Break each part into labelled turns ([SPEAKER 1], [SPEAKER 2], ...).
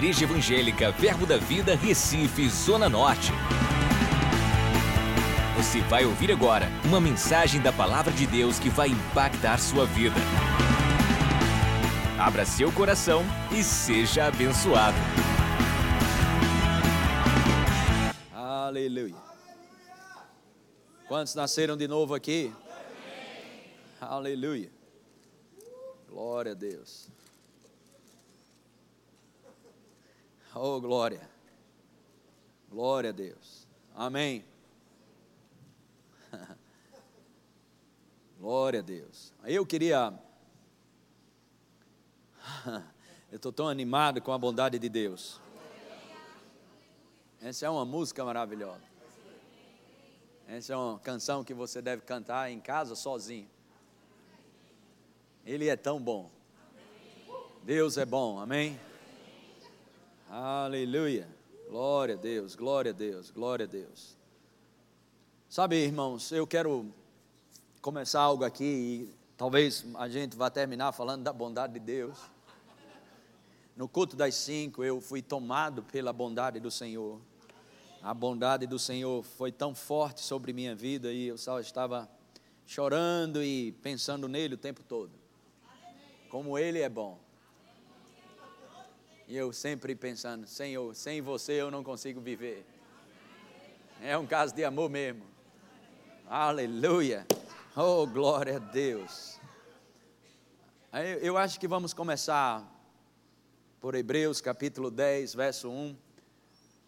[SPEAKER 1] Igreja Evangélica Verbo da Vida, Recife, Zona Norte. Você vai ouvir agora uma mensagem da Palavra de Deus que vai impactar sua vida. Abra seu coração e seja abençoado.
[SPEAKER 2] Aleluia. Quantos nasceram de novo aqui? Aleluia. Glória a Deus. Oh, glória. Glória a Deus. Amém. Glória a Deus. Eu queria. Eu estou tão animado com a bondade de Deus. Essa é uma música maravilhosa. Essa é uma canção que você deve cantar em casa sozinho. Ele é tão bom. Deus é bom, amém? Aleluia. Glória a Deus, glória a Deus, glória a Deus. Sabe, irmãos, eu quero começar algo aqui e talvez a gente vá terminar falando da bondade de Deus. No culto das cinco, eu fui tomado pela bondade do Senhor. A bondade do Senhor foi tão forte sobre minha vida e eu só estava chorando e pensando nele o tempo todo. Como ele é bom. E eu sempre pensando, Senhor, sem você eu não consigo viver. É um caso de amor mesmo. Aleluia. Oh, glória a Deus. Eu acho que vamos começar por Hebreus capítulo 10, verso 1.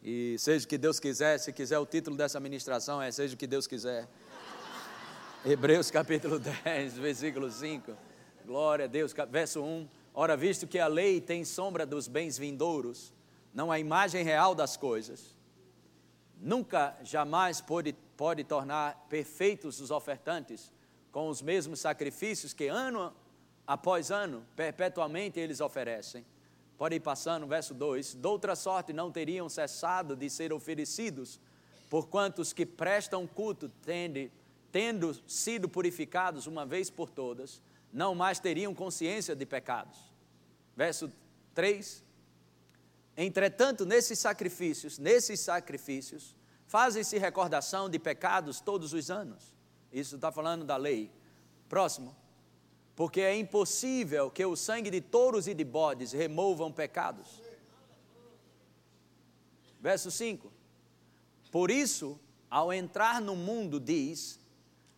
[SPEAKER 2] E seja o que Deus quiser, se quiser o título dessa ministração é Seja o que Deus quiser. Hebreus capítulo 10, versículo 5. Glória a Deus, verso 1. Ora, visto que a lei tem sombra dos bens vindouros, não a imagem real das coisas, nunca, jamais pode, pode tornar perfeitos os ofertantes com os mesmos sacrifícios que ano após ano, perpetuamente eles oferecem. Pode ir passando, verso 2: Doutra sorte não teriam cessado de ser oferecidos, por quantos que prestam culto, tende, tendo sido purificados uma vez por todas, não mais teriam consciência de pecados. Verso 3: Entretanto, nesses sacrifícios, nesses sacrifícios, fazem-se recordação de pecados todos os anos. Isso está falando da lei. Próximo. Porque é impossível que o sangue de touros e de bodes removam pecados. Verso 5. Por isso, ao entrar no mundo, diz: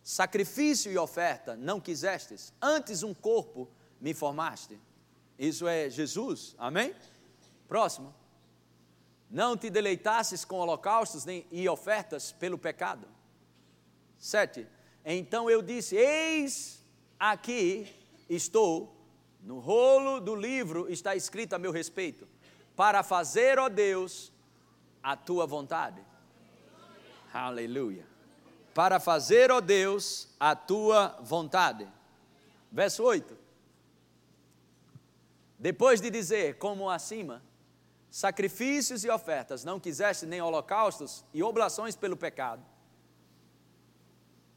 [SPEAKER 2] Sacrifício e oferta não quisestes, antes um corpo me formaste. Isso é Jesus, amém? Próximo. Não te deleitasses com holocaustos nem, e ofertas pelo pecado. Sete. Então eu disse: Eis aqui estou, no rolo do livro está escrito a meu respeito, para fazer, ó Deus, a tua vontade. Aleluia para fazer, ó Deus, a tua vontade. Verso 8. Depois de dizer, como acima, sacrifícios e ofertas não quiseste, nem holocaustos e oblações pelo pecado,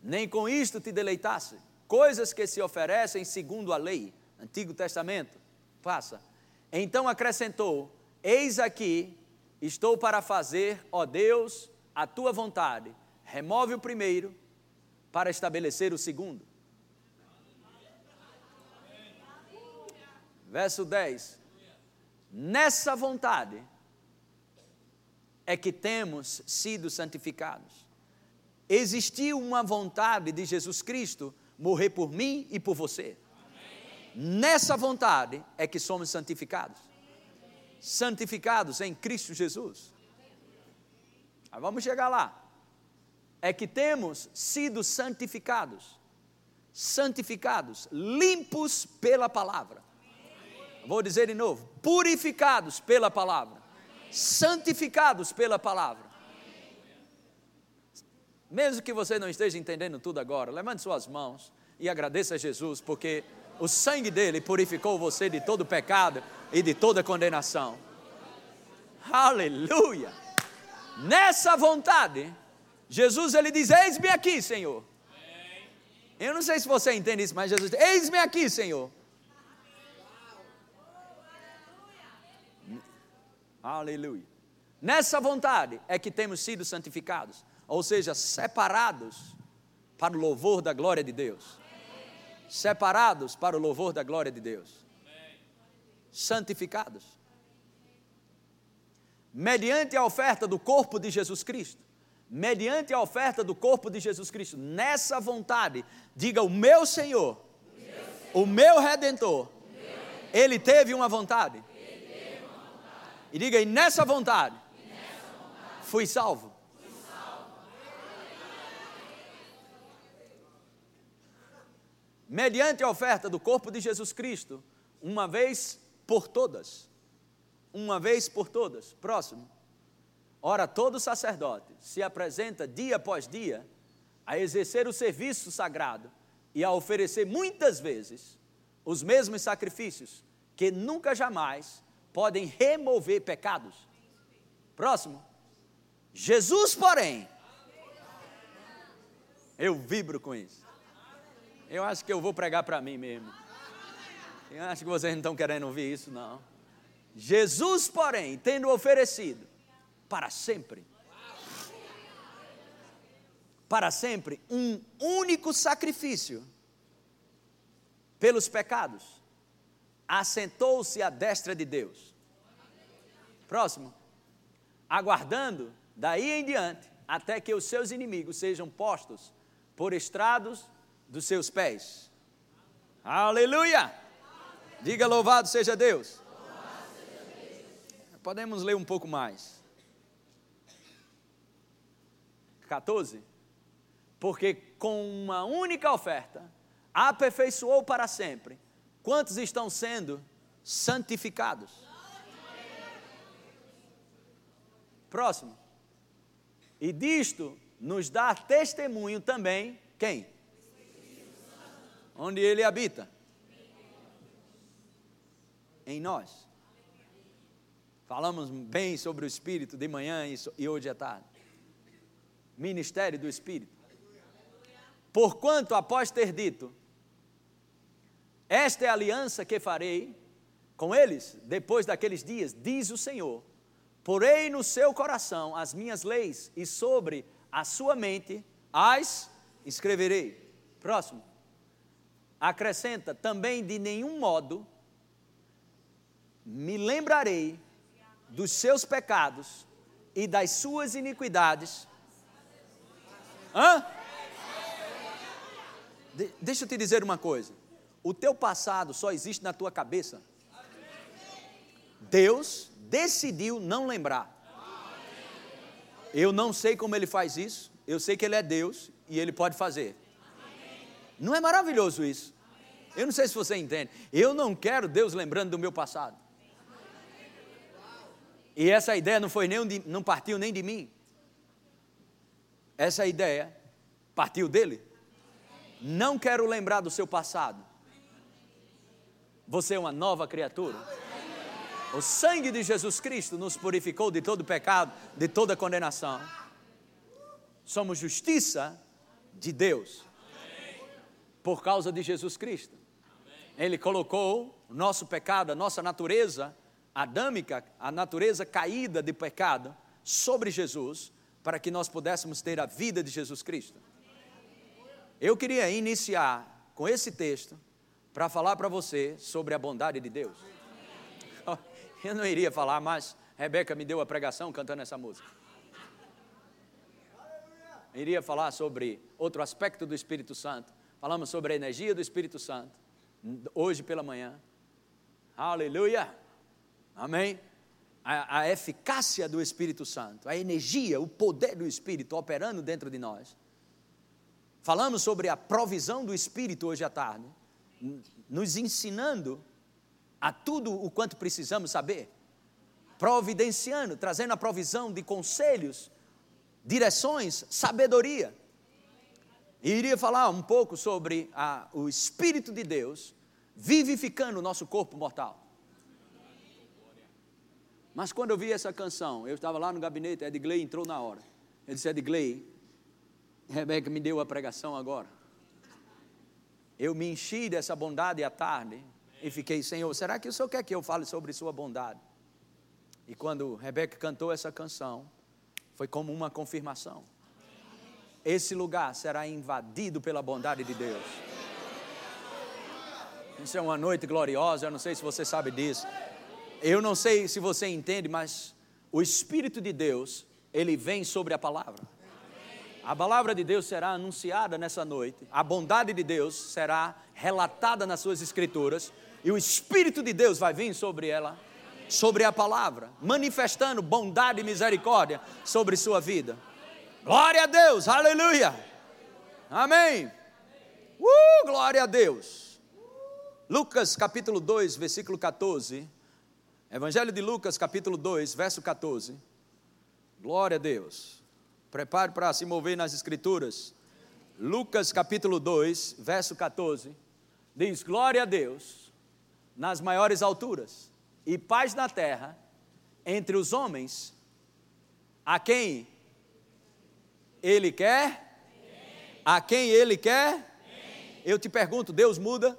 [SPEAKER 2] nem com isto te deleitasse, coisas que se oferecem segundo a lei, Antigo Testamento, passa. Então acrescentou: Eis aqui, estou para fazer, ó Deus, a tua vontade remove o primeiro para estabelecer o segundo. Verso 10. Nessa vontade é que temos sido santificados. Existiu uma vontade de Jesus Cristo morrer por mim e por você. Nessa vontade é que somos santificados. Santificados em Cristo Jesus. Mas vamos chegar lá é que temos sido santificados, santificados, limpos pela palavra. Vou dizer de novo: purificados pela palavra, santificados pela palavra. Mesmo que você não esteja entendendo tudo agora, levante suas mãos e agradeça a Jesus, porque o sangue dele purificou você de todo pecado e de toda condenação. Aleluia! Nessa vontade, Jesus ele diz: Eis-me aqui, Senhor. Eu não sei se você entende isso, mas Jesus diz: Eis-me aqui, Senhor. Aleluia. Nessa vontade é que temos sido santificados, ou seja, separados para o louvor da glória de Deus. Separados para o louvor da glória de Deus. Santificados. Mediante a oferta do corpo de Jesus Cristo. Mediante a oferta do corpo de Jesus Cristo. Nessa vontade, diga: O meu Senhor, o meu Redentor, ele teve uma vontade. E diga: E nessa vontade, fui salvo. mediante a oferta do corpo de Jesus Cristo, uma vez por todas. Uma vez por todas. Próximo. Ora, todo sacerdote se apresenta dia após dia a exercer o serviço sagrado e a oferecer muitas vezes os mesmos sacrifícios que nunca jamais podem remover pecados. Próximo. Jesus, porém, eu vibro com isso. Eu acho que eu vou pregar para mim mesmo. Eu acho que vocês não estão querendo ouvir isso, não. Jesus, porém, tendo oferecido para sempre, para sempre, um único sacrifício pelos pecados, assentou-se à destra de Deus. Próximo. Aguardando daí em diante, até que os seus inimigos sejam postos por estrados dos seus pés. Aleluia! Diga louvado seja Deus. Podemos ler um pouco mais. 14. Porque com uma única oferta aperfeiçoou para sempre quantos estão sendo santificados. Próximo. E disto nos dá testemunho também quem? Onde ele habita? Em nós. Falamos bem sobre o Espírito de manhã e hoje à tarde. Ministério do Espírito. Porquanto, após ter dito, esta é a aliança que farei com eles depois daqueles dias, diz o Senhor: porei no seu coração as minhas leis e sobre a sua mente as escreverei. Próximo acrescenta também de nenhum modo me lembrarei dos seus pecados e das suas iniquidades. Hã? De, deixa eu te dizer uma coisa. O teu passado só existe na tua cabeça. Deus decidiu não lembrar. Eu não sei como ele faz isso. Eu sei que ele é Deus e ele pode fazer. Não é maravilhoso isso? Eu não sei se você entende. Eu não quero Deus lembrando do meu passado. E essa ideia não foi nem não partiu nem de mim. Essa ideia partiu dele. Não quero lembrar do seu passado. Você é uma nova criatura. O sangue de Jesus Cristo nos purificou de todo pecado, de toda condenação. Somos justiça de Deus por causa de Jesus Cristo. Ele colocou o nosso pecado, a nossa natureza adâmica, a natureza caída de pecado, sobre Jesus, para que nós pudéssemos ter a vida de Jesus Cristo. Eu queria iniciar com esse texto para falar para você sobre a bondade de Deus. Eu não iria falar, mas Rebeca me deu a pregação cantando essa música. Iria falar sobre outro aspecto do Espírito Santo, Falamos sobre a energia do Espírito Santo, hoje pela manhã. Aleluia! Amém? A, a, eficácia do Espírito Santo, a energia, o poder do Espírito operando dentro de nós. Falamos sobre a provisão do Espírito hoje à tarde, nos ensinando a tudo o quanto precisamos saber, providenciando, trazendo a provisão de conselhos, direções, sabedoria. E iria falar um pouco sobre a, o Espírito de Deus vivificando o nosso corpo mortal. Mas quando eu vi essa canção, eu estava lá no gabinete, Edgley entrou na hora. Ele disse: Edgley, Rebeca me deu a pregação agora. Eu me enchi dessa bondade à tarde e fiquei, Senhor, será que o Senhor quer que eu fale sobre Sua bondade? E quando Rebeca cantou essa canção, foi como uma confirmação. Esse lugar será invadido pela bondade de Deus. Isso é uma noite gloriosa, eu não sei se você sabe disso. Eu não sei se você entende, mas o Espírito de Deus, ele vem sobre a palavra. A palavra de Deus será anunciada nessa noite, a bondade de Deus será relatada nas suas escrituras, e o Espírito de Deus vai vir sobre ela, sobre a palavra, manifestando bondade e misericórdia sobre sua vida. Glória a Deus, aleluia, amém. Uh, glória a Deus. Lucas capítulo 2, versículo 14. Evangelho de Lucas capítulo 2, verso 14. Glória a Deus. Prepare para se mover nas escrituras. Lucas capítulo 2, verso 14. Diz: Glória a Deus nas maiores alturas e paz na terra entre os homens a quem ele quer? A quem ele quer? Eu te pergunto, Deus muda?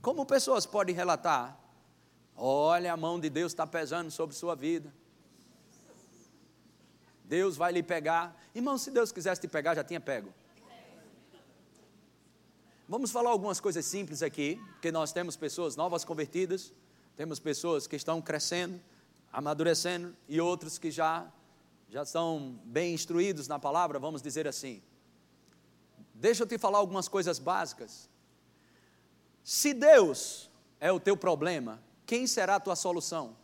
[SPEAKER 2] Como pessoas podem relatar? Olha, a mão de Deus está pesando sobre sua vida. Deus vai lhe pegar. Irmão, se Deus quisesse te pegar, já tinha pego. Vamos falar algumas coisas simples aqui, porque nós temos pessoas novas convertidas, temos pessoas que estão crescendo, amadurecendo, e outros que já, já estão bem instruídos na palavra, vamos dizer assim. Deixa eu te falar algumas coisas básicas. Se Deus é o teu problema, quem será a tua solução?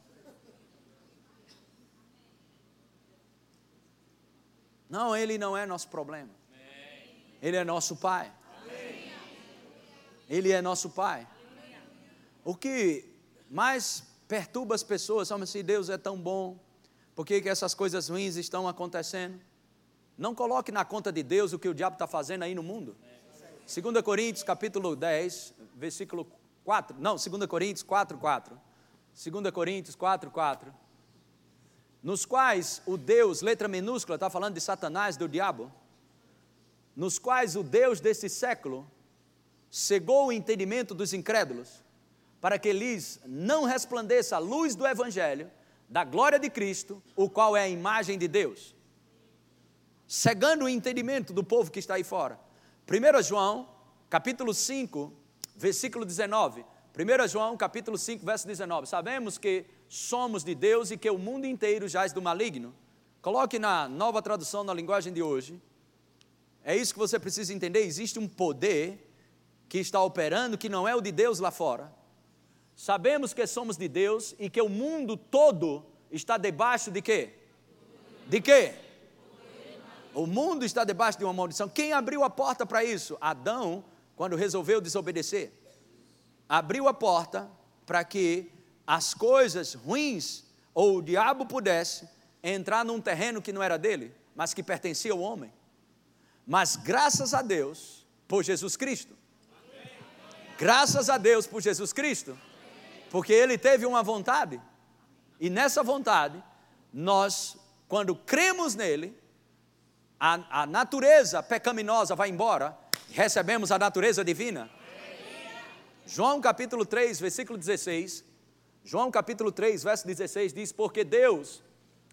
[SPEAKER 2] Não, Ele não é nosso problema. Ele é nosso Pai. Ele é nosso Pai. O que mais perturba as pessoas, sabe se Deus é tão bom, por que, que essas coisas ruins estão acontecendo? Não coloque na conta de Deus o que o diabo está fazendo aí no mundo. 2 Coríntios capítulo 10, versículo 4, não, 2 Coríntios 4, 4. 2 Coríntios 4, 4. Nos quais o Deus, letra minúscula, está falando de Satanás, do diabo, nos quais o Deus desse século cegou o entendimento dos incrédulos, para que lhes não resplandeça a luz do Evangelho, da glória de Cristo, o qual é a imagem de Deus. Cegando o entendimento do povo que está aí fora. 1 João, capítulo 5, versículo 19. 1 João, capítulo 5, verso 19. Sabemos que somos de Deus e que o mundo inteiro jaz do maligno. Coloque na nova tradução, na linguagem de hoje. É isso que você precisa entender. Existe um poder que está operando que não é o de Deus lá fora. Sabemos que somos de Deus e que o mundo todo está debaixo de quê? De quê? O mundo está debaixo de uma maldição. Quem abriu a porta para isso? Adão quando resolveu desobedecer, abriu a porta para que as coisas ruins ou o diabo pudesse entrar num terreno que não era dele, mas que pertencia ao homem. Mas graças a Deus por Jesus Cristo. Graças a Deus por Jesus Cristo, porque ele teve uma vontade, e nessa vontade, nós, quando cremos nele, a, a natureza pecaminosa vai embora recebemos a natureza divina. João capítulo 3, versículo 16. João capítulo 3, verso 16 diz: Porque Deus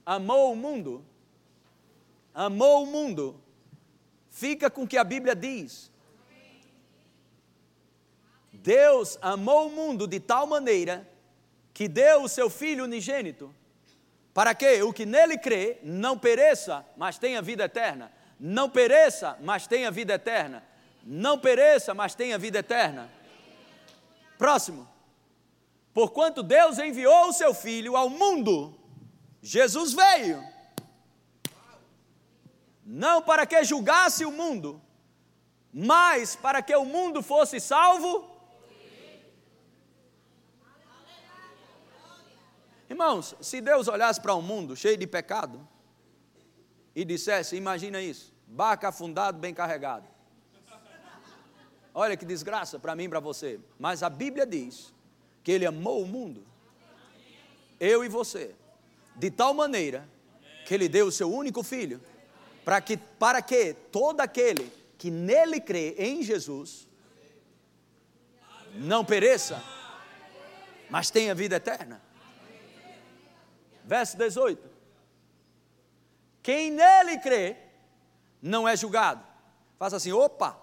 [SPEAKER 2] amou o mundo, amou o mundo. Fica com o que a Bíblia diz. Deus amou o mundo de tal maneira que deu o seu Filho unigênito, para que o que nele crê não pereça, mas tenha vida eterna. Não pereça, mas tenha vida eterna não pereça, mas tenha vida eterna. Próximo. Porquanto Deus enviou o seu Filho ao mundo, Jesus veio, não para que julgasse o mundo, mas para que o mundo fosse salvo. Irmãos, se Deus olhasse para um mundo cheio de pecado e dissesse: Imagina isso, barca afundado, bem carregado. Olha que desgraça para mim e para você. Mas a Bíblia diz que Ele amou o mundo, eu e você, de tal maneira que Ele deu o seu único filho, para que, para que todo aquele que nele crê em Jesus não pereça, mas tenha vida eterna. verso 18. Quem nele crê não é julgado. Faça assim, opa.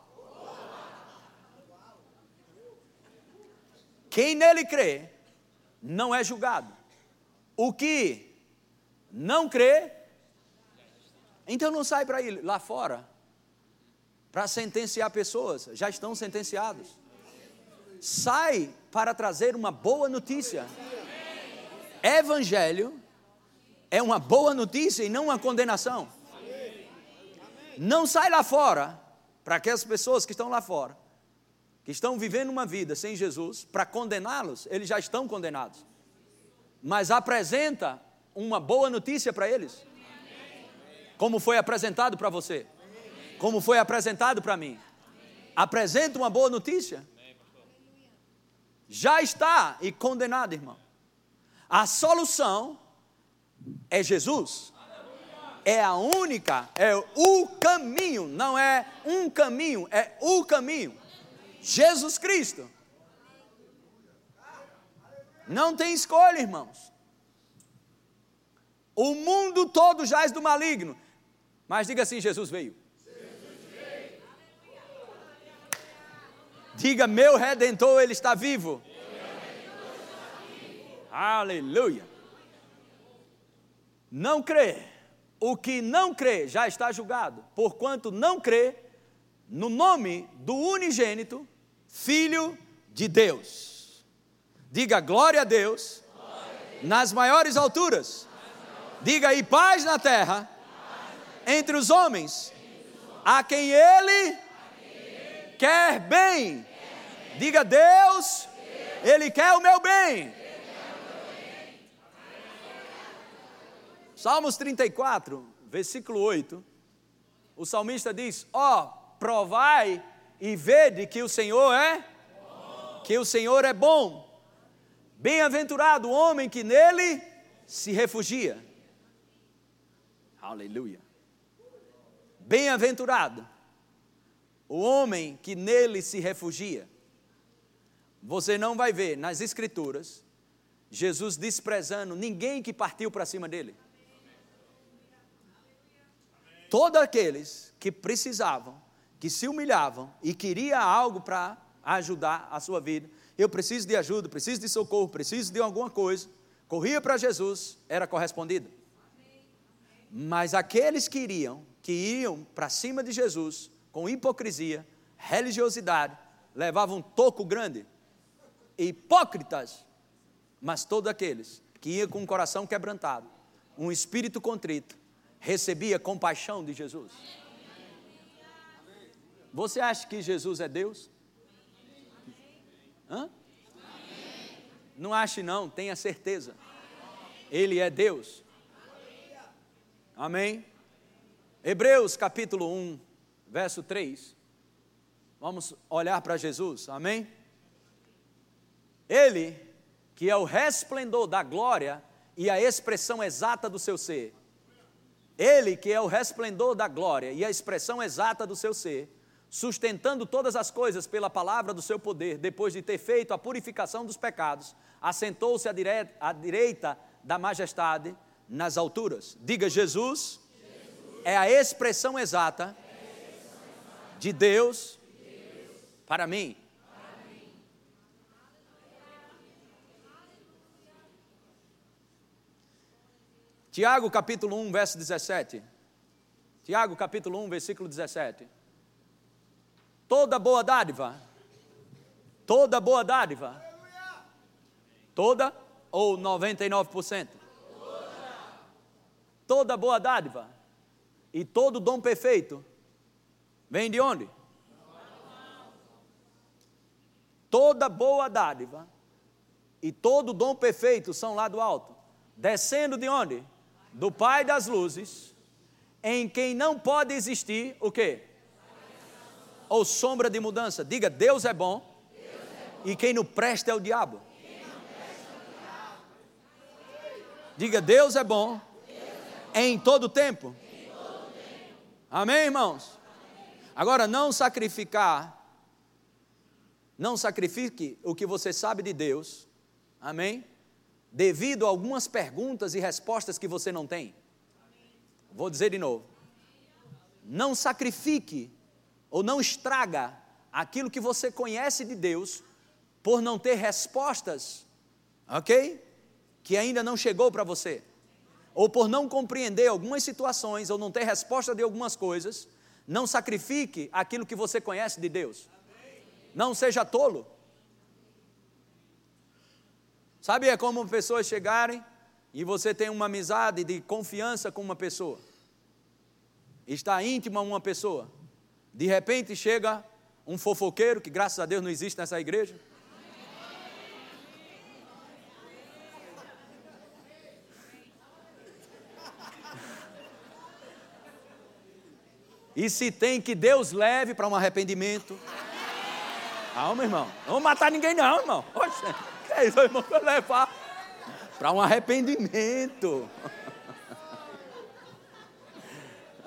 [SPEAKER 2] Quem nele crê não é julgado. O que não crê, então não sai para ir lá fora para sentenciar pessoas, já estão sentenciados. Sai para trazer uma boa notícia. Evangelho é uma boa notícia e não uma condenação. Não sai lá fora para aquelas pessoas que estão lá fora, que estão vivendo uma vida sem Jesus, para condená-los, eles já estão condenados. Mas apresenta uma boa notícia para eles. Como foi apresentado para você? Como foi apresentado para mim? Apresenta uma boa notícia. Já está e condenado, irmão. A solução é Jesus. É a única, é o caminho, não é um caminho, é o caminho. Jesus Cristo. Não tem escolha, irmãos. O mundo todo jaz do maligno. Mas diga assim: Jesus veio. Diga: meu redentor, ele está vivo. Aleluia. Não crê. O que não crê já está julgado, porquanto não crê no nome do unigênito Filho de Deus. Diga glória a Deus, nas maiores alturas. Diga aí paz na terra entre os homens a quem ele quer bem. Diga Deus, ele quer o meu bem. Salmos 34, versículo 8. O salmista diz: Ó, oh, provai e vede que o Senhor é que o Senhor é bom. Bem-aventurado o homem que nele se refugia. Aleluia. Bem-aventurado o homem que nele se refugia. Você não vai ver nas Escrituras Jesus desprezando ninguém que partiu para cima dele. Todos aqueles que precisavam, que se humilhavam e queria algo para ajudar a sua vida. Eu preciso de ajuda, preciso de socorro, preciso de alguma coisa. Corria para Jesus, era correspondido. Mas aqueles que iriam, que iam para cima de Jesus com hipocrisia, religiosidade, levavam um toco grande. Hipócritas, mas todos aqueles que iam com o coração quebrantado, um espírito contrito, recebia compaixão de Jesus. Você acha que Jesus é Deus? Hã? Não ache não, tenha certeza. Ele é Deus. Amém? Hebreus capítulo 1, verso 3. Vamos olhar para Jesus, amém? Ele, que é o resplendor da glória e a expressão exata do seu ser, ele que é o resplendor da glória e a expressão exata do seu ser, sustentando todas as coisas pela palavra do seu poder, depois de ter feito a purificação dos pecados, assentou-se à, direita, à direita da majestade nas alturas. Diga, Jesus, Jesus. é a expressão exata de Deus, para mim. Tiago capítulo 1, verso 17. Tiago capítulo 1, versículo 17. Toda boa dádiva, toda boa dádiva, toda ou 99%? Toda boa dádiva e todo dom perfeito vem de onde? Toda boa dádiva e todo dom perfeito são lá do alto, descendo de onde? do Pai das luzes, em quem não pode existir o quê? Ou sombra de mudança. Diga, Deus é bom, Deus é bom. e quem não presta é o diabo. Diga, Deus é bom, Deus é bom. Em, todo tempo. em todo tempo. Amém, irmãos? Amém. Agora, não sacrificar, não sacrifique o que você sabe de Deus, amém? devido a algumas perguntas e respostas que você não tem. Vou dizer de novo. Não sacrifique ou não estraga aquilo que você conhece de Deus por não ter respostas, ok? Que ainda não chegou para você. Ou por não compreender algumas situações ou não ter resposta de algumas coisas, não sacrifique aquilo que você conhece de Deus. Não seja tolo. Sabe, é como pessoas chegarem e você tem uma amizade de confiança com uma pessoa. Está íntima uma pessoa. De repente chega um fofoqueiro, que graças a Deus não existe nessa igreja. E se tem que Deus leve para um arrependimento. Calma, irmão. Não vou matar ninguém, não, irmão. Oxe, que é isso, irmão? Vou levar para um arrependimento.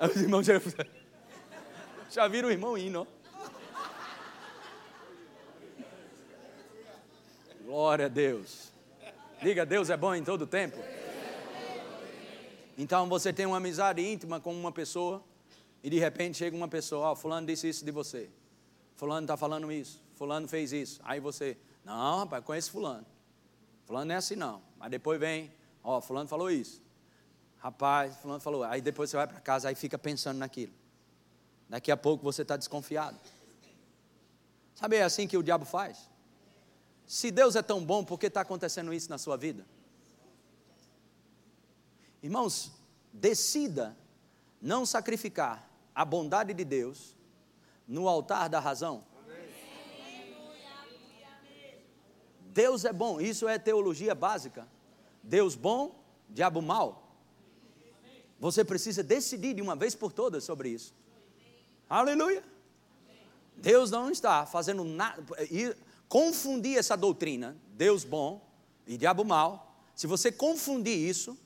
[SPEAKER 2] Os irmãos já, viram o irmão indo, Glória a Deus. Diga, Deus é bom em todo tempo. Então você tem uma amizade íntima com uma pessoa e de repente chega uma pessoa, ó, oh, fulano disse isso de você. Fulano está falando isso. Fulano fez isso. Aí você, não, rapaz, conheço fulano. Fulano não é assim não. Mas depois vem, ó, oh, fulano falou isso. Rapaz, fulano falou. Aí depois você vai para casa, aí fica pensando naquilo. Daqui a pouco você está desconfiado. Sabe, é assim que o diabo faz. Se Deus é tão bom, por que está acontecendo isso na sua vida? Irmãos, decida não sacrificar a bondade de Deus no altar da razão. Deus é bom, isso é teologia básica. Deus bom, diabo mal. Você precisa decidir de uma vez por todas sobre isso. Aleluia. Deus não está fazendo nada. Confundir essa doutrina, Deus bom e diabo mal. Se você confundir isso,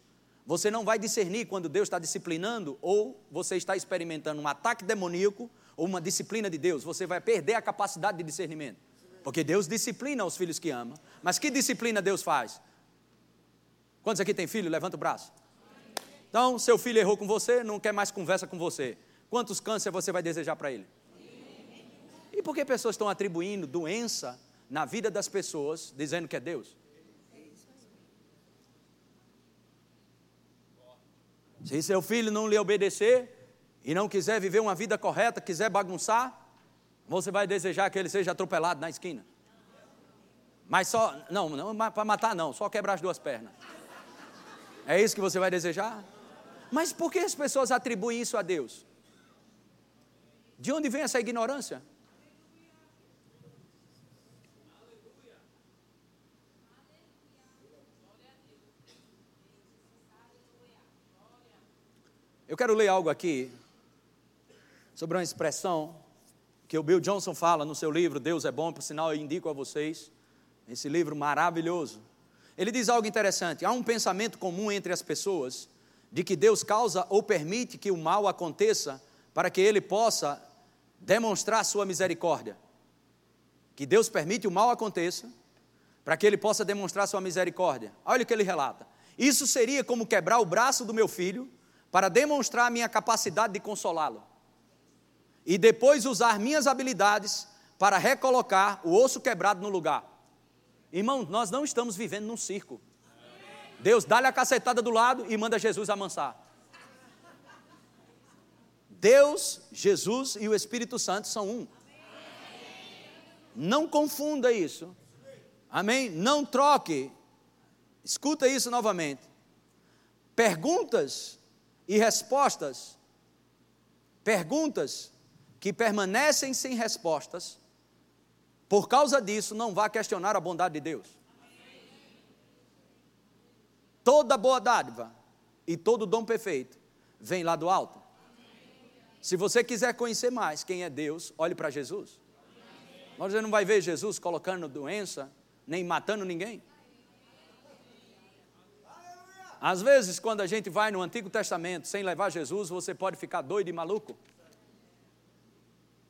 [SPEAKER 2] você não vai discernir quando Deus está disciplinando ou você está experimentando um ataque demoníaco ou uma disciplina de Deus. Você vai perder a capacidade de discernimento. Porque Deus disciplina os filhos que ama. Mas que disciplina Deus faz? Quantos aqui tem filho? Levanta o braço. Então, seu filho errou com você, não quer mais conversa com você. Quantos câncer você vai desejar para ele? E por que pessoas estão atribuindo doença na vida das pessoas, dizendo que é Deus? Se seu filho não lhe obedecer e não quiser viver uma vida correta, quiser bagunçar, você vai desejar que ele seja atropelado na esquina. Mas só, não, não para matar não, só quebrar as duas pernas. É isso que você vai desejar? Mas por que as pessoas atribuem isso a Deus? De onde vem essa ignorância? Eu quero ler algo aqui sobre uma expressão que o Bill Johnson fala no seu livro Deus é bom, por sinal eu indico a vocês esse livro maravilhoso. Ele diz algo interessante: há um pensamento comum entre as pessoas de que Deus causa ou permite que o mal aconteça para que ele possa demonstrar sua misericórdia. Que Deus permite o mal aconteça para que ele possa demonstrar sua misericórdia. Olha o que ele relata. Isso seria como quebrar o braço do meu filho para demonstrar a minha capacidade de consolá-lo. E depois usar minhas habilidades para recolocar o osso quebrado no lugar. Irmão, nós não estamos vivendo num circo. Deus dá-lhe a cacetada do lado e manda Jesus amansar. Deus, Jesus e o Espírito Santo são um. Não confunda isso. Amém? Não troque. Escuta isso novamente. Perguntas e respostas, perguntas que permanecem sem respostas, por causa disso, não vá questionar a bondade de Deus. Toda boa dádiva e todo dom perfeito vem lá do alto. Se você quiser conhecer mais quem é Deus, olhe para Jesus. Você não vai ver Jesus colocando doença, nem matando ninguém. Às vezes, quando a gente vai no Antigo Testamento sem levar Jesus, você pode ficar doido e maluco.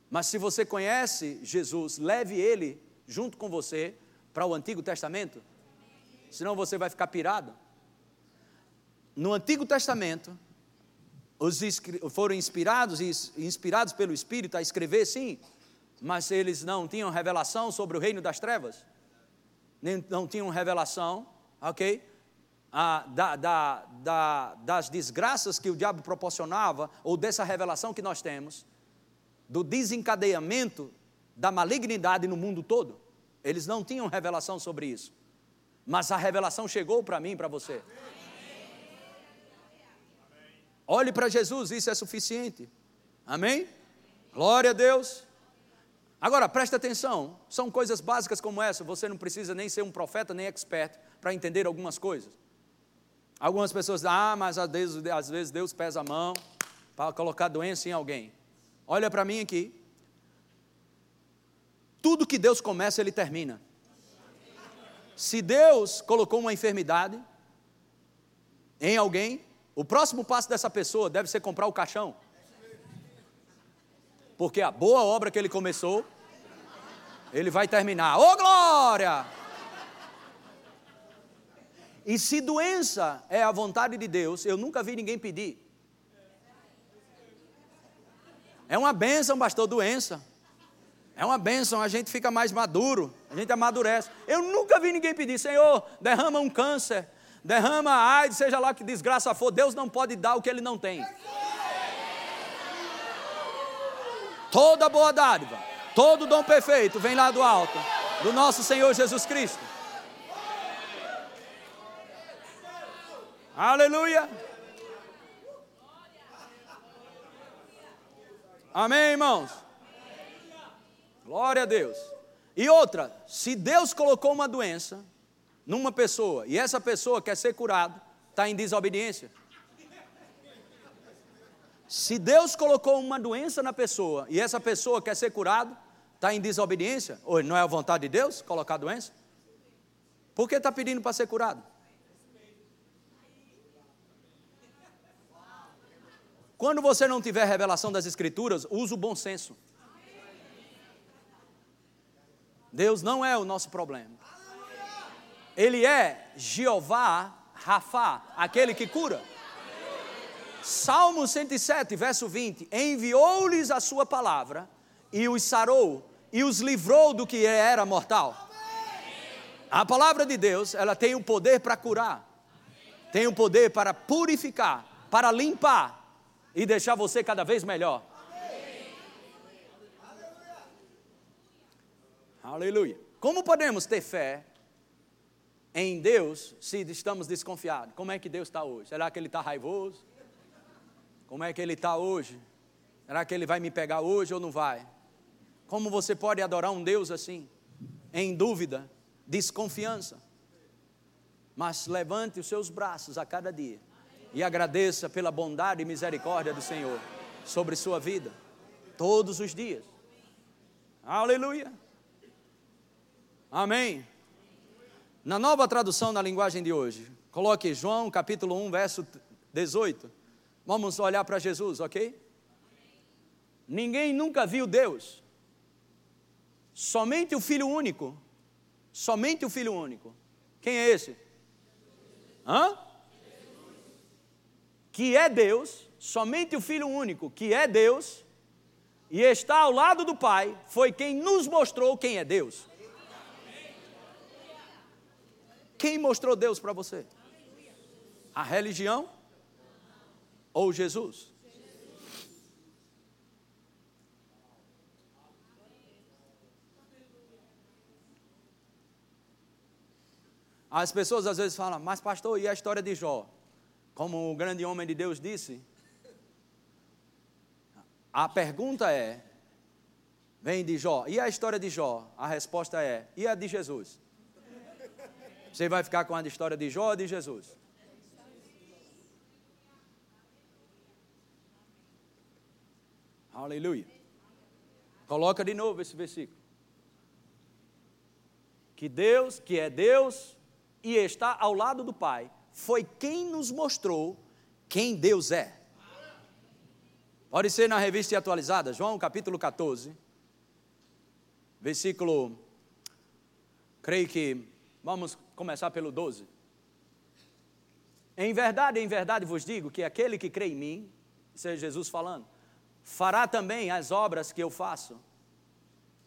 [SPEAKER 2] Mas se você conhece Jesus, leve ele junto com você para o Antigo Testamento. senão você vai ficar pirado. No Antigo Testamento, os foram inspirados inspirados pelo Espírito a escrever, sim, mas eles não tinham revelação sobre o reino das trevas, nem, não tinham revelação, ok? Ah, da, da, da, das desgraças que o diabo proporcionava, ou dessa revelação que nós temos, do desencadeamento da malignidade no mundo todo. Eles não tinham revelação sobre isso. Mas a revelação chegou para mim para você. Olhe para Jesus, isso é suficiente. Amém? Glória a Deus. Agora, preste atenção, são coisas básicas como essa, você não precisa nem ser um profeta nem expert para entender algumas coisas. Algumas pessoas dizem, ah, mas às vezes, às vezes Deus pesa a mão para colocar doença em alguém. Olha para mim aqui. Tudo que Deus começa, Ele termina. Se Deus colocou uma enfermidade em alguém, o próximo passo dessa pessoa deve ser comprar o caixão porque a boa obra que ele começou, ele vai terminar. Ô oh, glória! E se doença é a vontade de Deus, eu nunca vi ninguém pedir. É uma bênção, pastor, doença. É uma bênção, a gente fica mais maduro, a gente amadurece. Eu nunca vi ninguém pedir, Senhor, derrama um câncer, derrama AIDS, seja lá que desgraça for, Deus não pode dar o que ele não tem. Toda boa dádiva, todo dom perfeito vem lá do alto, do nosso Senhor Jesus Cristo. Aleluia. Amém, irmãos? Glória a Deus. E outra, se Deus colocou uma doença numa pessoa e essa pessoa quer ser curada, está em desobediência. Se Deus colocou uma doença na pessoa e essa pessoa quer ser curada, está em desobediência? Ou não é a vontade de Deus colocar a doença? Por que está pedindo para ser curado? Quando você não tiver revelação das Escrituras, use o bom senso. Deus não é o nosso problema. Ele é Jeová Rafa, aquele que cura. Salmo 107, verso 20: Enviou-lhes a sua palavra e os sarou e os livrou do que era mortal. A palavra de Deus, ela tem o poder para curar, tem o poder para purificar, para limpar e deixar você cada vez melhor. Aleluia. Como podemos ter fé em Deus se estamos desconfiados? Como é que Deus está hoje? Será que Ele está raivoso? Como é que ele está hoje? Será que ele vai me pegar hoje ou não vai? Como você pode adorar um Deus assim? Em dúvida, desconfiança. Mas levante os seus braços a cada dia e agradeça pela bondade e misericórdia do Senhor sobre sua vida, todos os dias. Aleluia. Amém. Na nova tradução na linguagem de hoje, coloque João capítulo 1, verso 18. Vamos olhar para Jesus, ok? Ninguém nunca viu Deus. Somente o Filho único. Somente o Filho único. Quem é esse? Hã? Que é Deus, somente o Filho único, que é Deus, e está ao lado do Pai, foi quem nos mostrou quem é Deus. Quem mostrou Deus para você? A religião? ou Jesus? As pessoas às vezes falam, mas pastor, e a história de Jó? Como o grande homem de Deus disse, a pergunta é: vem de Jó, e a história de Jó? A resposta é: e a de Jesus? Você vai ficar com a história de Jó ou de Jesus? Aleluia. Coloca de novo esse versículo. Que Deus, que é Deus e está ao lado do Pai, foi quem nos mostrou quem Deus é. Pode ser na revista atualizada, João capítulo 14, versículo, creio que, Vamos começar pelo 12. Em verdade, em verdade vos digo que aquele que crê em mim, seja Jesus falando, fará também as obras que eu faço,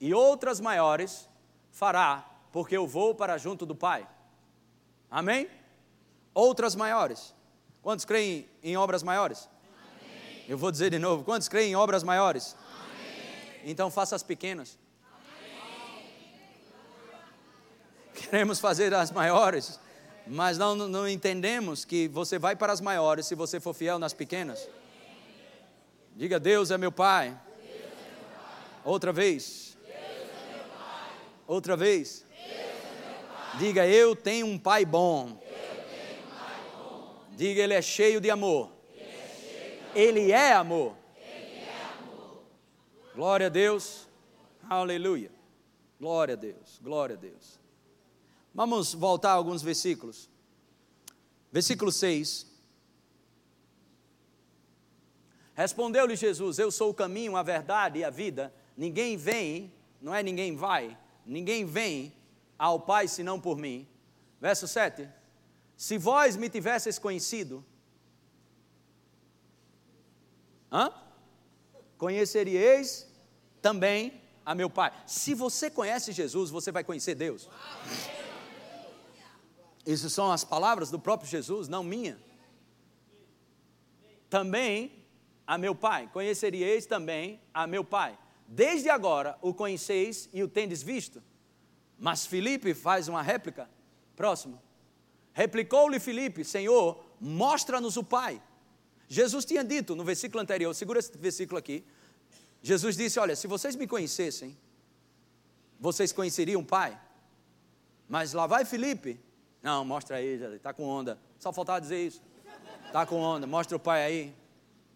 [SPEAKER 2] e outras maiores fará, porque eu vou para junto do Pai. Amém? Outras maiores. Quantos creem em obras maiores? Amém. Eu vou dizer de novo: quantos creem em obras maiores? Amém. Então faça as pequenas. Amém. Queremos fazer as maiores, mas não, não entendemos que você vai para as maiores se você for fiel nas pequenas. Diga: Deus é meu Pai. Outra vez. Outra vez. Diga: Eu tenho um Pai bom. Diga, Ele é cheio de amor. Ele é amor. Glória a Deus. Aleluia. Glória a Deus. Glória a Deus. Vamos voltar alguns versículos. Versículo 6. Respondeu-lhe Jesus: Eu sou o caminho, a verdade e a vida. Ninguém vem, não é ninguém vai, ninguém vem ao Pai senão por mim. Verso 7. Se vós me tivesseis conhecido, hã? conheceríeis também a meu Pai. Se você conhece Jesus, você vai conhecer Deus. Essas são as palavras do próprio Jesus, não minha. Também a meu Pai, conheceríeis também a meu Pai. Desde agora o conheceis e o tendes visto. Mas Filipe faz uma réplica. Próximo. Replicou-lhe Filipe: Senhor, mostra-nos o Pai. Jesus tinha dito no versículo anterior, segura esse versículo aqui. Jesus disse: Olha, se vocês me conhecessem, vocês conheceriam o Pai. Mas lá vai Filipe. Não, mostra aí, está com onda. Só faltava dizer isso. Está com onda, mostra o Pai aí.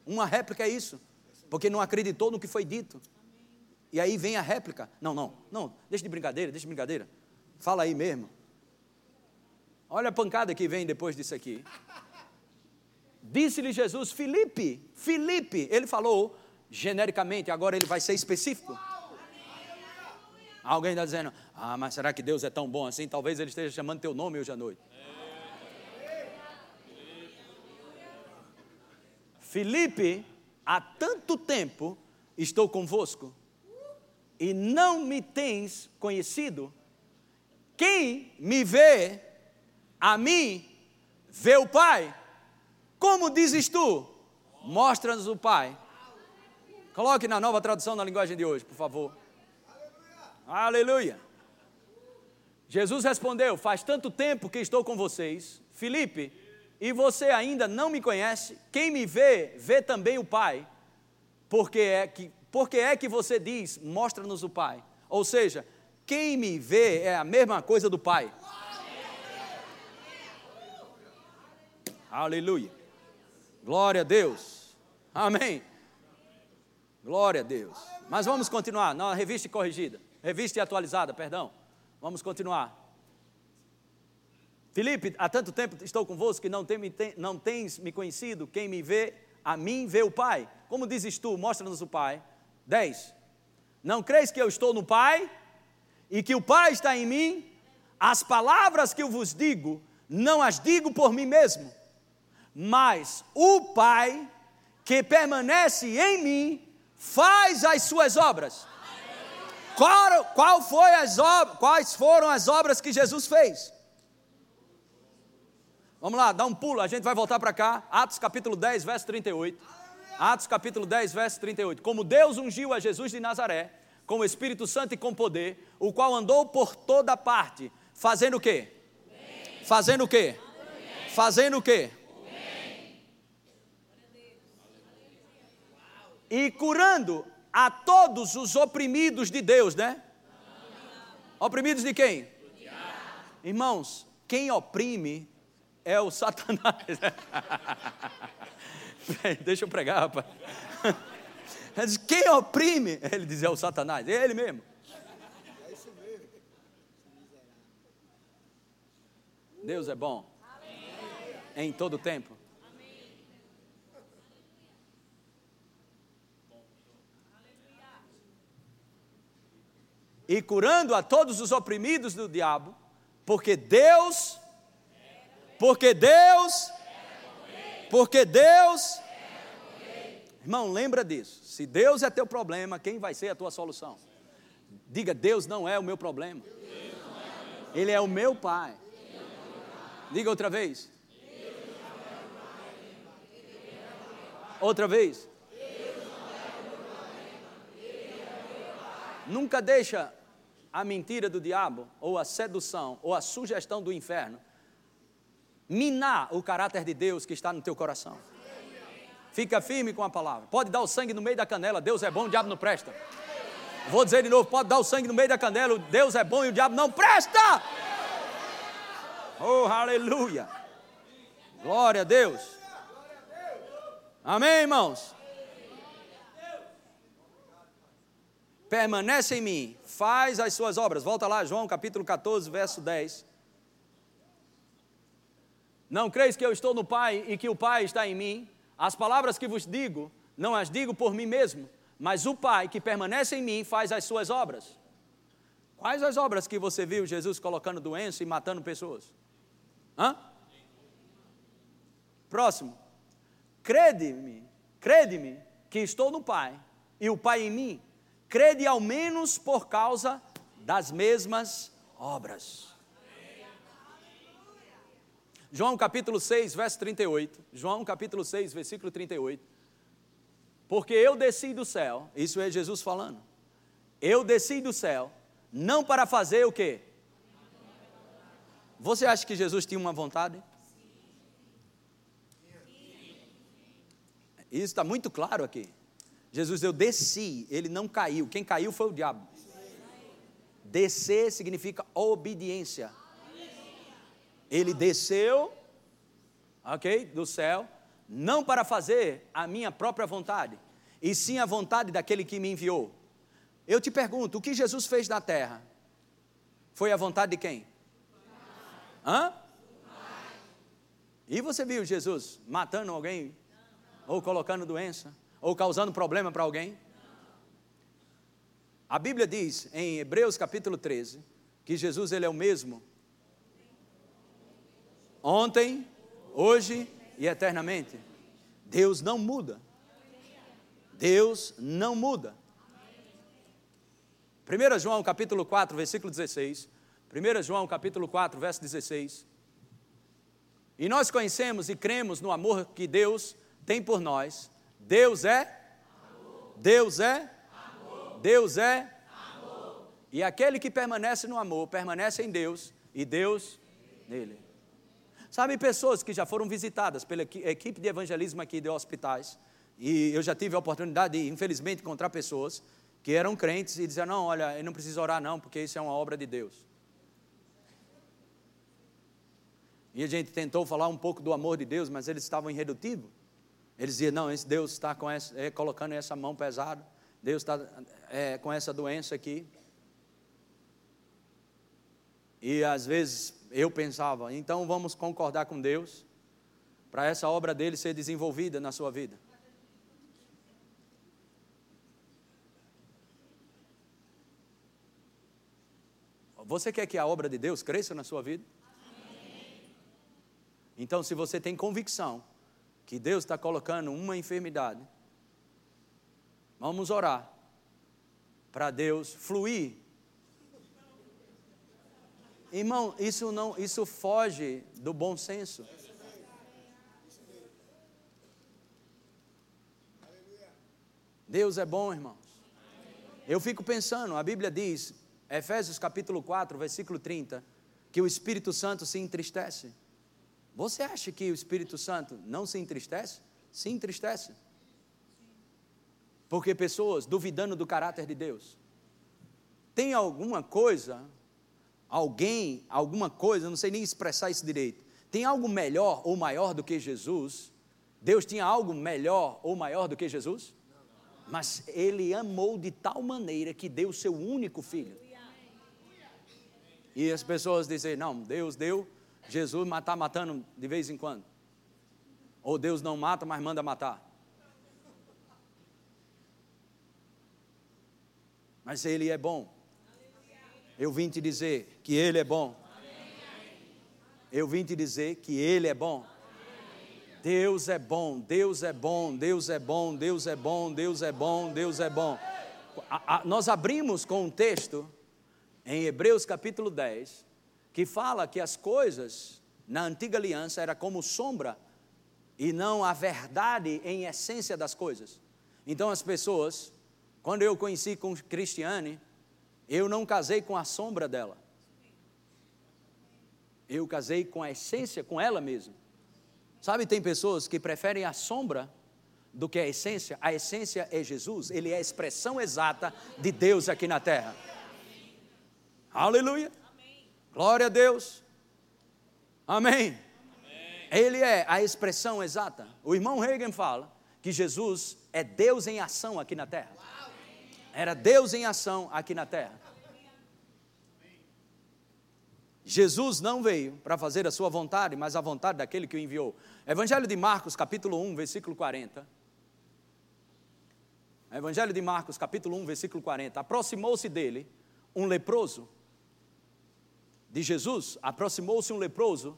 [SPEAKER 2] Uma réplica é isso, porque não acreditou no que foi dito. E aí vem a réplica. Não, não, não, deixa de brincadeira, deixa de brincadeira. Fala aí mesmo. Olha a pancada que vem depois disso aqui. Disse-lhe Jesus, Felipe, Felipe, ele falou genericamente, agora ele vai ser específico. Alguém está dizendo, ah, mas será que Deus é tão bom assim? Talvez ele esteja chamando teu nome hoje à noite. Felipe, há tanto tempo estou convosco e não me tens conhecido. Quem me vê, a mim vê o Pai. Como dizes tu? Mostra-nos o Pai. Coloque na nova tradução na linguagem de hoje, por favor. Aleluia. Jesus respondeu: Faz tanto tempo que estou com vocês, Felipe, e você ainda não me conhece. Quem me vê, vê também o Pai. Porque é que, porque é que você diz: Mostra-nos o Pai. Ou seja, quem me vê é a mesma coisa do Pai. Aleluia. Glória a Deus. Amém. Glória a Deus. Mas vamos continuar. Na revista corrigida. Revista atualizada, perdão. Vamos continuar. Felipe, há tanto tempo estou convosco que não, tem, não tens me conhecido. Quem me vê, a mim vê o Pai. Como dizes tu, mostra-nos o Pai. 10. Não creis que eu estou no Pai e que o Pai está em mim? As palavras que eu vos digo, não as digo por mim mesmo mas o Pai que permanece em mim faz as suas obras. Qual, qual foi as quais foram as obras que Jesus fez? Vamos lá, dá um pulo, a gente vai voltar para cá. Atos capítulo 10, verso 38. Atos capítulo 10, verso 38. Como Deus ungiu a Jesus de Nazaré, com o Espírito Santo e com poder, o qual andou por toda parte, fazendo o quê? Fazendo o quê? Fazendo o quê? e curando a todos os oprimidos de Deus, né? Oprimidos de quem? Irmãos, quem oprime é o Satanás. Deixa eu pregar, rapaz. Quem oprime, ele diz, é o Satanás, é ele mesmo. Deus é bom. Em todo tempo. E curando a todos os oprimidos do diabo, Porque Deus, porque Deus, porque Deus. Irmão, lembra disso. Se Deus é teu problema, quem vai ser a tua solução? Diga, Deus não é o meu problema. Ele é o meu Pai. Diga outra vez. Outra vez. Nunca deixa a mentira do diabo, ou a sedução, ou a sugestão do inferno minar o caráter de Deus que está no teu coração. Fica firme com a palavra. Pode dar o sangue no meio da canela, Deus é bom, o diabo não presta. Vou dizer de novo: pode dar o sangue no meio da canela, Deus é bom e o diabo não presta. Oh, aleluia. Glória a Deus. Amém, irmãos? Permanece em mim, faz as suas obras. Volta lá, João capítulo 14, verso 10. Não creis que eu estou no Pai e que o Pai está em mim? As palavras que vos digo, não as digo por mim mesmo, mas o Pai que permanece em mim faz as suas obras. Quais as obras que você viu Jesus colocando doença e matando pessoas? Hã? Próximo. Crede-me, crede-me que estou no Pai e o Pai em mim. Crede ao menos por causa das mesmas obras. João capítulo 6, verso 38. João capítulo 6, versículo 38. Porque eu desci do céu, isso é Jesus falando. Eu desci do céu, não para fazer o quê? Você acha que Jesus tinha uma vontade? Isso está muito claro aqui. Jesus, eu desci, ele não caiu. Quem caiu foi o diabo. Descer significa obediência. Ele desceu, ok, do céu, não para fazer a minha própria vontade, e sim a vontade daquele que me enviou. Eu te pergunto, o que Jesus fez na terra? Foi a vontade de quem? Hã? E você viu Jesus matando alguém? Ou colocando doença? Ou causando problema para alguém? A Bíblia diz em Hebreus capítulo 13 que Jesus ele é o mesmo ontem, hoje e eternamente. Deus não muda. Deus não muda. 1 João capítulo 4, versículo 16. 1 João capítulo 4, verso 16. E nós conhecemos e cremos no amor que Deus tem por nós. Deus é Deus é Deus é E aquele que permanece no amor, permanece em Deus e Deus nele. Sabe, pessoas que já foram visitadas pela equipe de evangelismo aqui de hospitais, e eu já tive a oportunidade de, infelizmente, encontrar pessoas que eram crentes e diziam: Não, olha, eu não preciso orar, não, porque isso é uma obra de Deus. E a gente tentou falar um pouco do amor de Deus, mas eles estavam irredutíveis. Eles diziam: Não, esse Deus está com essa, é, colocando essa mão pesada, Deus está é, com essa doença aqui. E às vezes eu pensava, então vamos concordar com Deus para essa obra dele ser desenvolvida na sua vida. Você quer que a obra de Deus cresça na sua vida? Então, se você tem convicção que Deus está colocando uma enfermidade, vamos orar para Deus fluir Irmão, isso não, isso foge do bom senso. Deus é bom, irmãos. Eu fico pensando, a Bíblia diz, Efésios capítulo 4, versículo 30, que o Espírito Santo se entristece. Você acha que o Espírito Santo não se entristece? Se entristece. Porque pessoas duvidando do caráter de Deus. Tem alguma coisa alguém, alguma coisa, não sei nem expressar isso direito, tem algo melhor ou maior do que Jesus? Deus tinha algo melhor ou maior do que Jesus? Mas Ele amou de tal maneira que deu o seu único filho. E as pessoas dizem: não, Deus deu, Jesus está matando de vez em quando. Ou Deus não mata, mas manda matar. Mas Ele é bom. Eu vim te dizer que Ele é bom. Eu vim te dizer que Ele é bom. Deus é bom, Deus é bom, Deus é bom, Deus é bom, Deus é bom, Deus é bom. A, a, nós abrimos com um texto em Hebreus capítulo 10, que fala que as coisas na antiga aliança era como sombra e não a verdade em essência das coisas. Então as pessoas, quando eu conheci com Cristiane, eu não casei com a sombra dela. Eu casei com a essência, com ela mesma. Sabe, tem pessoas que preferem a sombra do que a essência. A essência é Jesus, ele é a expressão exata de Deus aqui na terra. Aleluia. Glória a Deus. Amém. Ele é a expressão exata. O irmão Reagan fala que Jesus é Deus em ação aqui na terra. Era Deus em ação aqui na terra. Jesus não veio para fazer a sua vontade, mas a vontade daquele que o enviou. Evangelho de Marcos, capítulo 1, versículo 40. Evangelho de Marcos, capítulo 1, versículo 40. Aproximou-se dele um leproso. De Jesus, aproximou-se um leproso,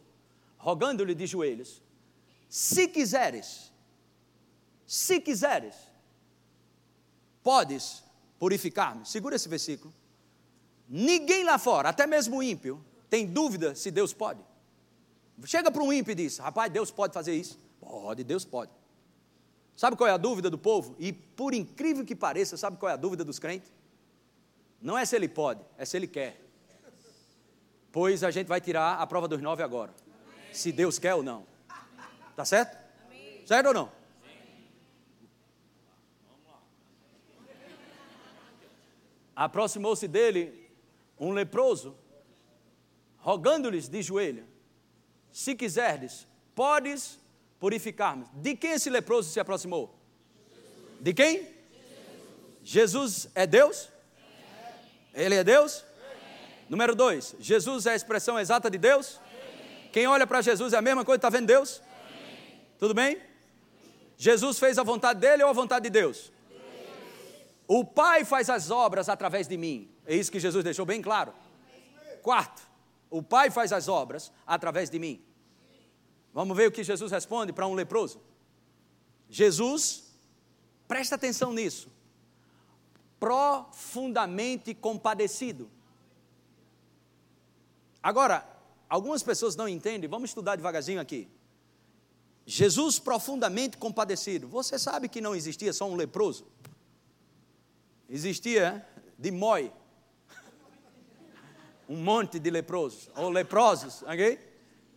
[SPEAKER 2] rogando-lhe de joelhos: Se quiseres, se quiseres, podes purificar-me. Segura esse versículo. Ninguém lá fora, até mesmo o ímpio, tem dúvida se Deus pode? Chega para um ímpio e diz: Rapaz, Deus pode fazer isso? Pode, Deus pode. Sabe qual é a dúvida do povo? E por incrível que pareça, sabe qual é a dúvida dos crentes? Não é se ele pode, é se ele quer. Pois a gente vai tirar a prova dos nove agora. Se Deus quer ou não. Tá certo? Certo ou não? Aproximou-se dele um leproso rogando-lhes de joelho: Se quiserdes, podes purificar-me. De quem esse leproso se aproximou? De quem? Jesus é Deus? Ele é Deus? Número dois, Jesus é a expressão exata de Deus? Quem olha para Jesus é a mesma coisa, está vendo Deus? Tudo bem? Jesus fez a vontade dele ou a vontade de Deus? O Pai faz as obras através de mim. É isso que Jesus deixou bem claro. Quarto, o Pai faz as obras através de mim. Vamos ver o que Jesus responde para um leproso. Jesus, presta atenção nisso, profundamente compadecido. Agora, algumas pessoas não entendem, vamos estudar devagarzinho aqui. Jesus profundamente compadecido. Você sabe que não existia só um leproso? Existia de Moi, um monte de leprosos, ou leprosos, ok?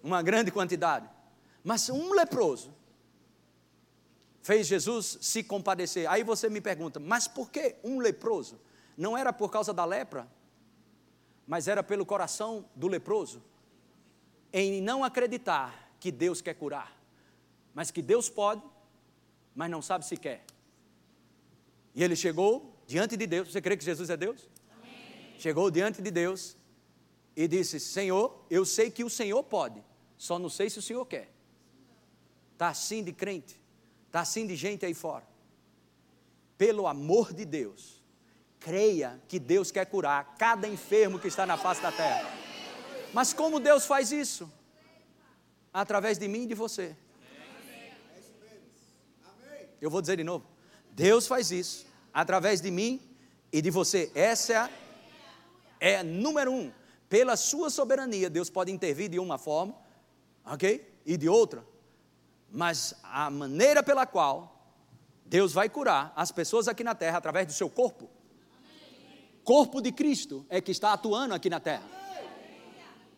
[SPEAKER 2] Uma grande quantidade. Mas um leproso fez Jesus se compadecer. Aí você me pergunta, mas por que um leproso? Não era por causa da lepra, mas era pelo coração do leproso, em não acreditar que Deus quer curar, mas que Deus pode, mas não sabe se quer. E ele chegou diante de Deus. Você crê que Jesus é Deus? Amém. Chegou diante de Deus e disse: Senhor, eu sei que o Senhor pode, só não sei se o Senhor quer. Está assim de crente, está assim de gente aí fora. Pelo amor de Deus, creia que Deus quer curar cada enfermo que está na face da terra. Mas como Deus faz isso? Através de mim e de você. Eu vou dizer de novo: Deus faz isso através de mim e de você. Essa é, é número um pela sua soberania, Deus pode intervir de uma forma, ok? E de outra. Mas a maneira pela qual Deus vai curar as pessoas aqui na terra através do seu corpo. Corpo de Cristo é que está atuando aqui na terra.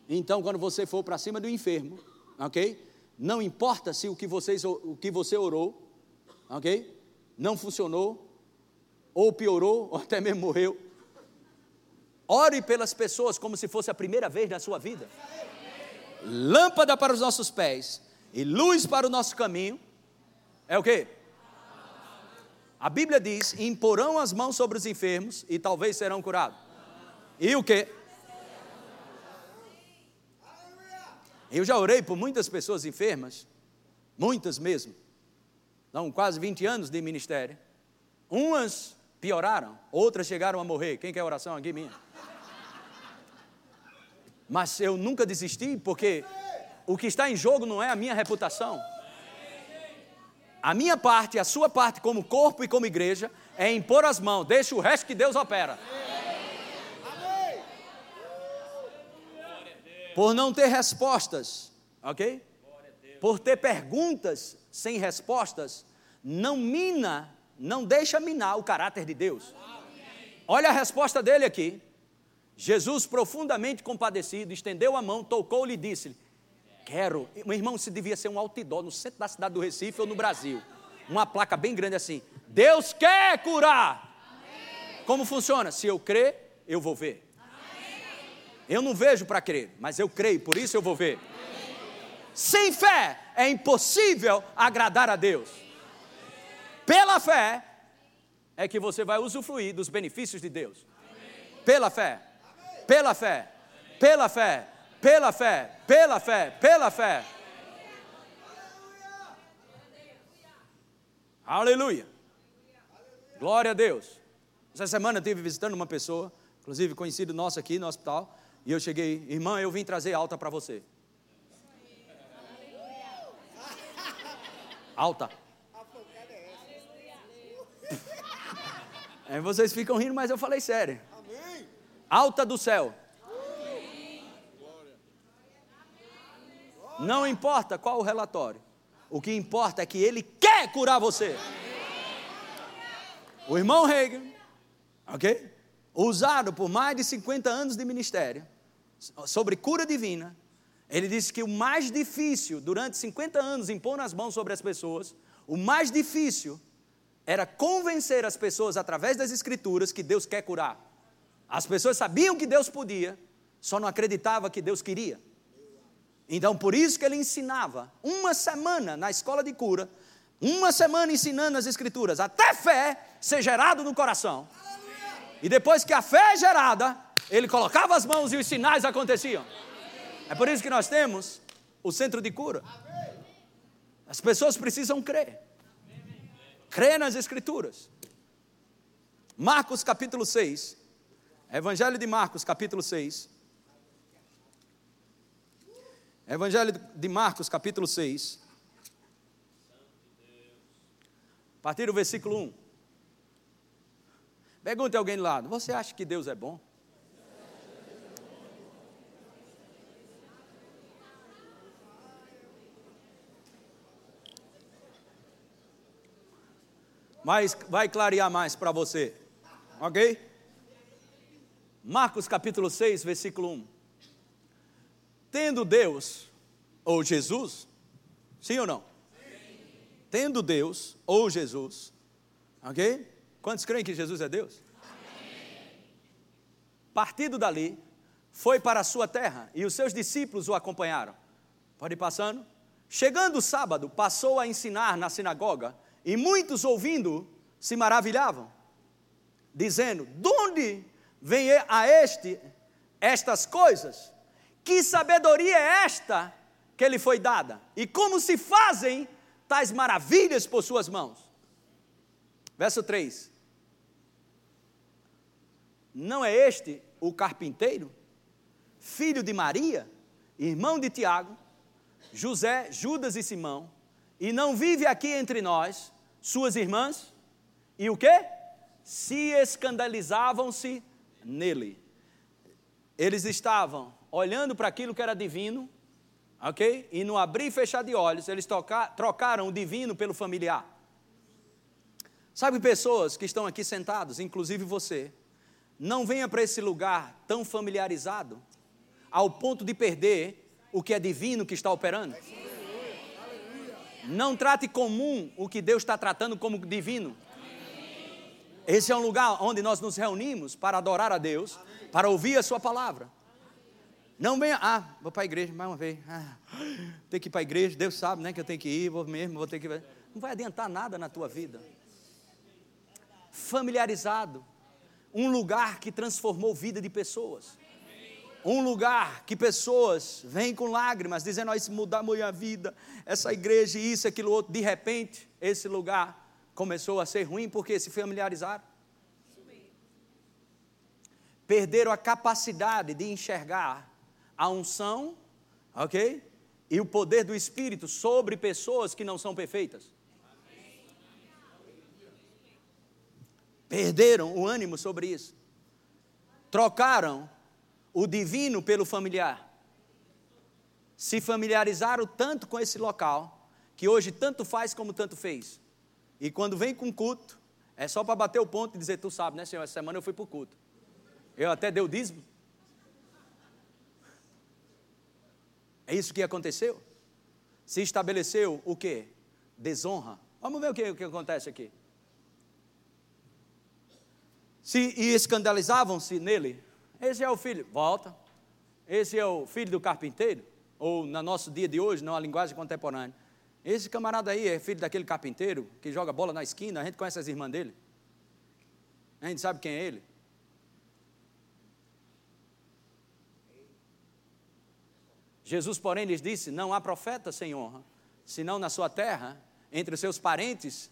[SPEAKER 2] Então, quando você for para cima do enfermo, ok? Não importa se o que, vocês, o que você orou, ok? Não funcionou, ou piorou, ou até mesmo morreu. Ore pelas pessoas como se fosse a primeira vez na sua vida. Lâmpada para os nossos pés e luz para o nosso caminho. É o que? A Bíblia diz: imporão as mãos sobre os enfermos e talvez serão curados. E o que? Eu já orei por muitas pessoas enfermas, muitas mesmo. Não, quase 20 anos de ministério. Umas pioraram, outras chegaram a morrer. Quem quer oração aqui minha? Mas eu nunca desisti porque o que está em jogo não é a minha reputação. A minha parte, a sua parte como corpo e como igreja é impor as mãos, deixa o resto que Deus opera. Por não ter respostas, ok? Por ter perguntas sem respostas, não mina, não deixa minar o caráter de Deus. Olha a resposta dele aqui. Jesus, profundamente compadecido, estendeu a mão, tocou-lhe e disse-lhe: Quero. Meu irmão, se devia ser um outdoor no centro da cidade do Recife ou no Brasil. Uma placa bem grande assim: Deus quer curar. Como funciona? Se eu crer, eu vou ver. Eu não vejo para crer, mas eu creio, por isso eu vou ver. Sem fé é impossível agradar a Deus. Pela fé é que você vai usufruir dos benefícios de Deus. Pela fé. Pela fé. Pela fé pela fé, pela fé, pela fé. Aleluia. Glória a Deus. Essa semana eu estive visitando uma pessoa, inclusive conhecido nosso aqui no hospital, e eu cheguei, irmã, eu vim trazer alta para você. Alta. Aí vocês ficam rindo, mas eu falei sério. Alta do céu. Não importa qual o relatório. O que importa é que ele quer curar você. O irmão Reagan, ok? Usado por mais de 50 anos de ministério sobre cura divina, ele disse que o mais difícil durante 50 anos impor as mãos sobre as pessoas, o mais difícil era convencer as pessoas através das escrituras que Deus quer curar. As pessoas sabiam que Deus podia, só não acreditavam que Deus queria. Então, por isso que ele ensinava uma semana na escola de cura, uma semana ensinando as escrituras, até fé ser gerado no coração. E depois que a fé é gerada, ele colocava as mãos e os sinais aconteciam. É por isso que nós temos o centro de cura. As pessoas precisam crer. Crer nas escrituras. Marcos capítulo 6. Evangelho de Marcos capítulo 6. Evangelho de Marcos, capítulo 6. A partir do versículo 1. Pergunte a alguém do lado: Você acha que Deus é bom? Mas vai clarear mais para você. Ok? Marcos capítulo 6, versículo 1 tendo Deus ou Jesus, sim ou não? Sim. Tendo Deus ou Jesus, ok? Quantos creem que Jesus é Deus? Amém. Partido dali, foi para a sua terra e os seus discípulos o acompanharam. Pode ir passando? Chegando o sábado, passou a ensinar na sinagoga e muitos ouvindo se maravilhavam, dizendo: De onde vem a este estas coisas? Que sabedoria é esta que lhe foi dada? E como se fazem tais maravilhas por suas mãos? Verso 3. Não é este o carpinteiro, filho de Maria, irmão de Tiago, José, Judas e Simão, e não vive aqui entre nós suas irmãs? E o que? Se escandalizavam-se nele. Eles estavam olhando para aquilo que era divino, ok? E no abrir e fechar de olhos, eles trocaram o divino pelo familiar. Sabe, pessoas que estão aqui sentados, inclusive você, não venha para esse lugar tão familiarizado, ao ponto de perder o que é divino que está operando. Não trate comum o que Deus está tratando como divino. Esse é um lugar onde nós nos reunimos para adorar a Deus, para ouvir a Sua palavra. Não venha, ah, vou para a igreja mais uma vez. Ah, tem que ir para a igreja, Deus sabe né, que eu tenho que ir, vou mesmo, vou ter que ir. Não vai adiantar nada na tua vida. Familiarizado. Um lugar que transformou vida de pessoas. Um lugar que pessoas vêm com lágrimas, dizendo: oh, Isso mudar minha vida, essa igreja, isso, aquilo outro. De repente, esse lugar começou a ser ruim porque se familiarizaram. Perderam a capacidade de enxergar a unção, ok? e o poder do Espírito sobre pessoas que não são perfeitas. Perderam o ânimo sobre isso. Trocaram o divino pelo familiar. Se familiarizaram tanto com esse local, que hoje tanto faz como tanto fez. E quando vem com culto, é só para bater o ponto e dizer: Tu sabe, né, Senhor? Essa semana eu fui para o culto. Eu até dei o dízimo. É isso que aconteceu? Se estabeleceu o que? Desonra. Vamos ver o que, o que acontece aqui. Se, e escandalizavam-se nele. Esse é o filho, volta. Esse é o filho do carpinteiro, ou no nosso dia de hoje, na linguagem contemporânea. Esse camarada aí é filho daquele carpinteiro que joga bola na esquina, a gente conhece as irmãs dele. A gente sabe quem é ele. Jesus, porém, lhes disse: Não há profeta sem honra, senão na sua terra, entre os seus parentes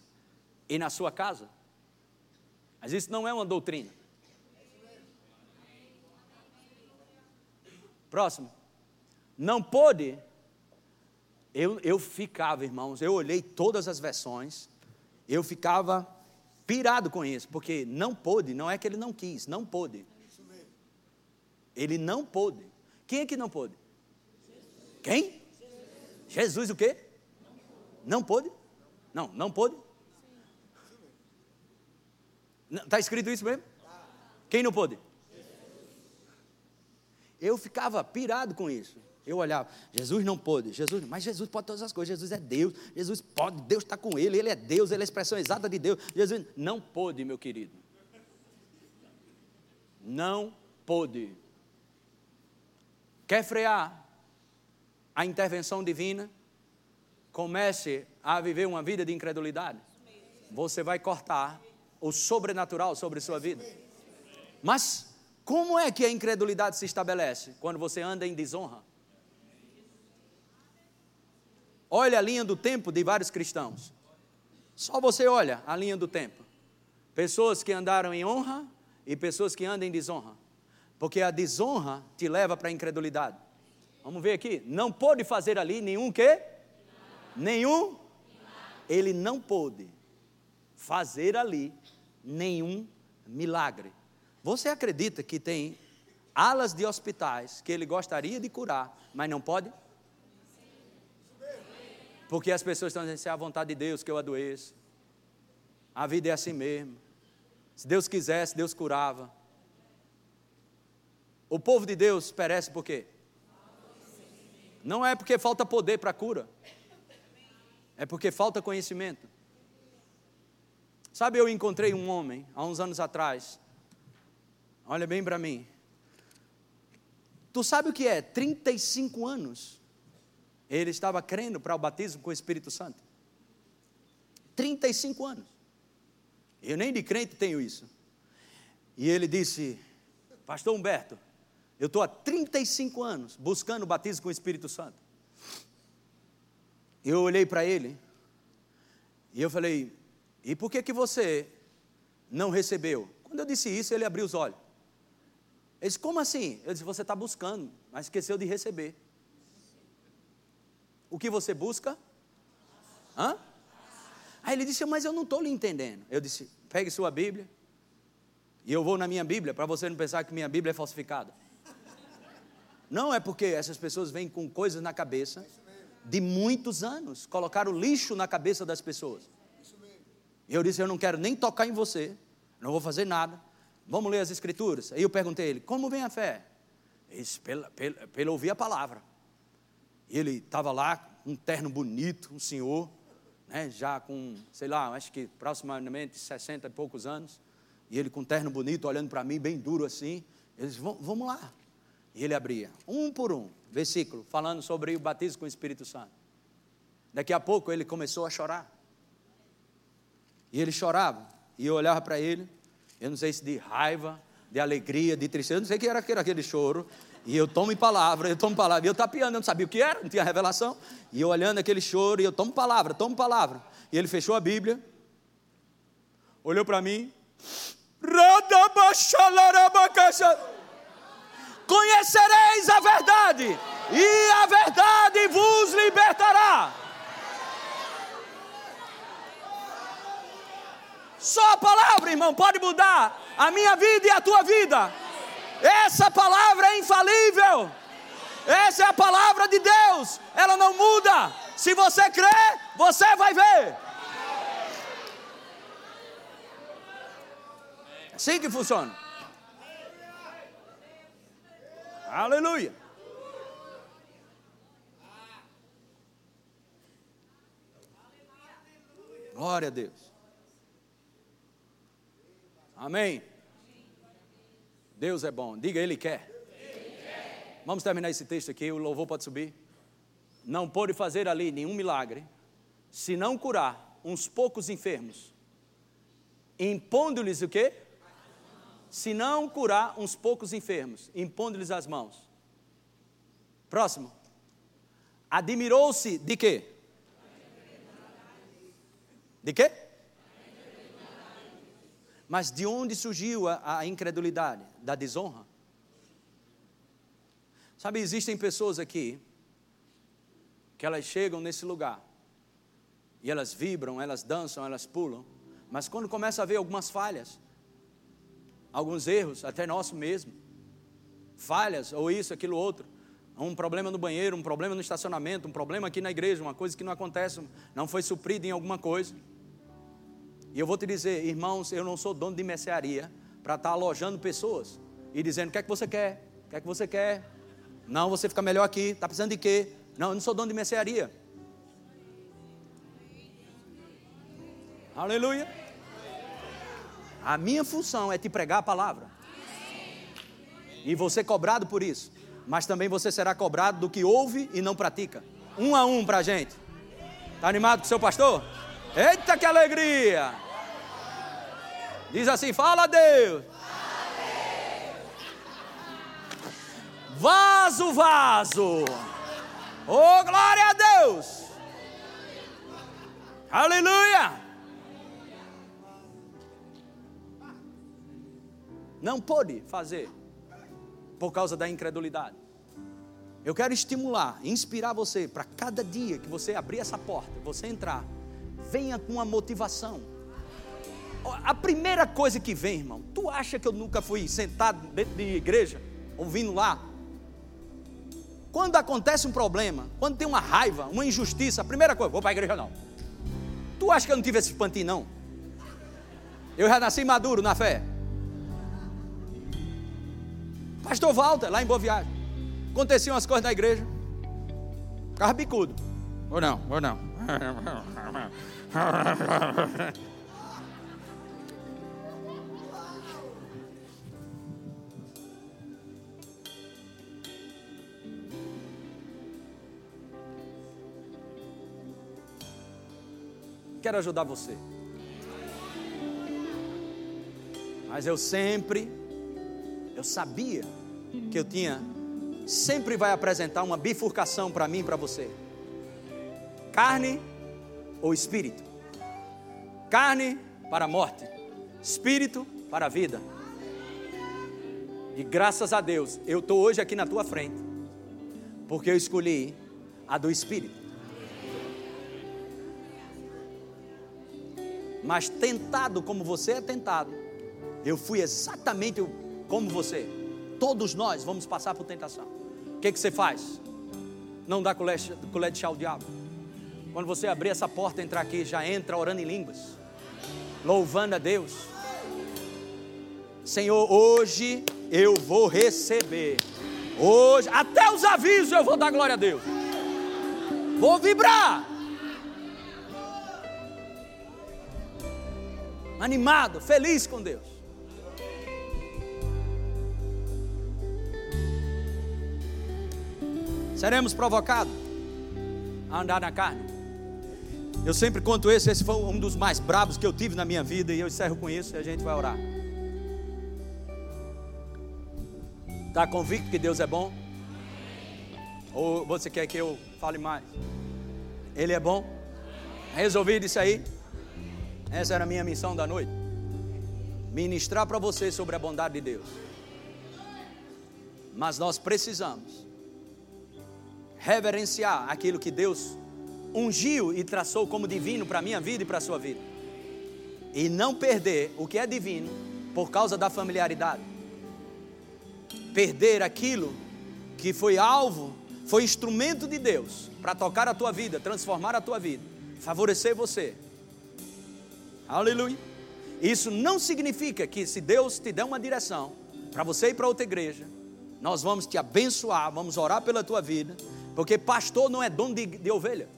[SPEAKER 2] e na sua casa. Mas isso não é uma doutrina. Próximo. Não pôde. Eu, eu ficava, irmãos, eu olhei todas as versões, eu ficava pirado com isso, porque não pôde, não é que ele não quis, não pôde. Ele não pôde. Quem é que não pôde? Quem? Jesus o quê? Não pôde? Não, não pôde? Está escrito isso mesmo? Quem não pôde? Eu ficava pirado com isso. Eu olhava, Jesus não pôde, Jesus, mas Jesus pode todas as coisas, Jesus é Deus, Jesus pode, Deus está com ele, ele é Deus, ele é a expressão exata de Deus. Jesus não pôde, meu querido. Não pôde. Quer frear? A intervenção divina, comece a viver uma vida de incredulidade, você vai cortar o sobrenatural sobre sua vida. Mas como é que a incredulidade se estabelece? Quando você anda em desonra. Olha a linha do tempo de vários cristãos. Só você olha a linha do tempo. Pessoas que andaram em honra e pessoas que andam em desonra. Porque a desonra te leva para a incredulidade. Vamos ver aqui. Não pôde fazer ali nenhum quê? Nenhum? Ele não pôde fazer ali nenhum milagre. Você acredita que tem alas de hospitais que ele gostaria de curar, mas não pode? Porque as pessoas estão dizendo, se é a vontade de Deus que eu adoeço. A vida é assim mesmo. Se Deus quisesse, Deus curava. O povo de Deus perece por quê? Não é porque falta poder para cura, é porque falta conhecimento. Sabe, eu encontrei um homem há uns anos atrás, olha bem para mim. Tu sabe o que é? 35 anos. Ele estava crendo para o batismo com o Espírito Santo. 35 anos. Eu nem de crente tenho isso. E ele disse: Pastor Humberto, eu estou há 35 anos buscando o batismo com o Espírito Santo. Eu olhei para ele e eu falei: E por que que você não recebeu? Quando eu disse isso, ele abriu os olhos. Ele disse: Como assim? Eu disse: Você está buscando, mas esqueceu de receber. O que você busca? Hã? Aí ele disse: Mas eu não estou lhe entendendo. Eu disse: Pegue sua Bíblia. E eu vou na minha Bíblia, para você não pensar que minha Bíblia é falsificada. Não é porque essas pessoas vêm com coisas na cabeça de muitos anos, colocaram lixo na cabeça das pessoas. E eu disse: Eu não quero nem tocar em você, não vou fazer nada. Vamos ler as Escrituras. Aí eu perguntei a ele: Como vem a fé? Ele disse: pela ouvir a palavra. E ele estava lá, um terno bonito, um senhor, né, já com, sei lá, acho que aproximadamente 60 e poucos anos. E ele com um terno bonito, olhando para mim, bem duro assim. Ele disse: Vamos lá. E ele abria, um por um, versículo, falando sobre o batismo com o Espírito Santo. Daqui a pouco ele começou a chorar. E ele chorava. E eu olhava para ele, eu não sei se de raiva, de alegria, de tristeza, eu não sei o que era aquele choro. E eu tomo palavra, eu tomo palavra. E eu tapeando, eu não sabia o que era, não tinha revelação. E eu olhando aquele choro, e eu tomo palavra, tomo palavra. E ele fechou a Bíblia, olhou para mim. Conhecereis a verdade, e a verdade vos libertará. Só a palavra, irmão, pode mudar a minha vida e a tua vida. Essa palavra é infalível. Essa é a palavra de Deus. Ela não muda. Se você crê, você vai ver. É assim que funciona. Aleluia. Glória a Deus. Amém. Deus é bom. Diga, Ele quer. Vamos terminar esse texto aqui. O louvor pode subir. Não pôde fazer ali nenhum milagre, se não curar uns poucos enfermos, impondo-lhes o quê? Se não curar uns poucos enfermos, impondo-lhes as mãos. Próximo. Admirou-se de quê? De quê? Mas de onde surgiu a, a incredulidade? Da desonra? Sabe, existem pessoas aqui que elas chegam nesse lugar e elas vibram, elas dançam, elas pulam, mas quando começa a ver algumas falhas, alguns erros, até nosso mesmo, falhas, ou isso, aquilo, outro, um problema no banheiro, um problema no estacionamento, um problema aqui na igreja, uma coisa que não acontece, não foi suprida em alguma coisa. E eu vou te dizer, irmãos, eu não sou dono de mercearia para estar tá alojando pessoas e dizendo: o que é que você quer? O que é que você quer? Não, você fica melhor aqui, está precisando de quê? Não, eu não sou dono de mercearia. Aleluia. A minha função é te pregar a palavra. E você cobrado por isso. Mas também você será cobrado do que ouve e não pratica. Um a um para a gente. Está animado com o seu pastor? Eita que alegria! Diz assim: fala Deus. Vaso, vaso. Oh, glória a Deus. Aleluia. Não pôde fazer por causa da incredulidade. Eu quero estimular, inspirar você para cada dia que você abrir essa porta, você entrar venha com uma motivação. A primeira coisa que vem, irmão, tu acha que eu nunca fui sentado dentro de igreja, ouvindo lá? Quando acontece um problema, quando tem uma raiva, uma injustiça, a primeira coisa, vou para a igreja não. Tu acha que eu não tive esse pantinho não? Eu já nasci maduro na fé. Pastor Walter, lá em Boa Viagem. Aconteciam umas coisas na igreja. Carro bicudo. Ou não, ou não. Quero ajudar você. Mas eu sempre, eu sabia que eu tinha, sempre vai apresentar uma bifurcação para mim e para você. Carne ou espírito. Carne para a morte, espírito para a vida. E graças a Deus, eu estou hoje aqui na tua frente, porque eu escolhi a do espírito. Mas tentado como você é tentado, eu fui exatamente como você. Todos nós vamos passar por tentação. O que, que você faz? Não dá colher de chá ao diabo quando você abrir essa porta, entrar aqui, já entra orando em línguas, louvando a Deus. Senhor, hoje eu vou receber. Hoje, até os avisos eu vou dar glória a Deus. Vou vibrar. Animado, feliz com Deus. Seremos provocados a andar na carne. Eu sempre conto esse, esse foi um dos mais bravos que eu tive na minha vida, e eu encerro com isso e a gente vai orar. Está convicto que Deus é bom? Ou você quer que eu fale mais? Ele é bom? Resolvido isso aí? Essa era a minha missão da noite. Ministrar para você sobre a bondade de Deus. Mas nós precisamos reverenciar aquilo que Deus ungiu e traçou como divino para a minha vida e para a sua vida. e não perder o que é divino por causa da familiaridade. Perder aquilo que foi alvo, foi instrumento de Deus para tocar a tua vida, transformar a tua vida, favorecer você. Aleluia. Isso não significa que se Deus te der uma direção para você ir para outra igreja, nós vamos te abençoar, vamos orar pela tua vida, porque pastor não é dono de, de ovelha.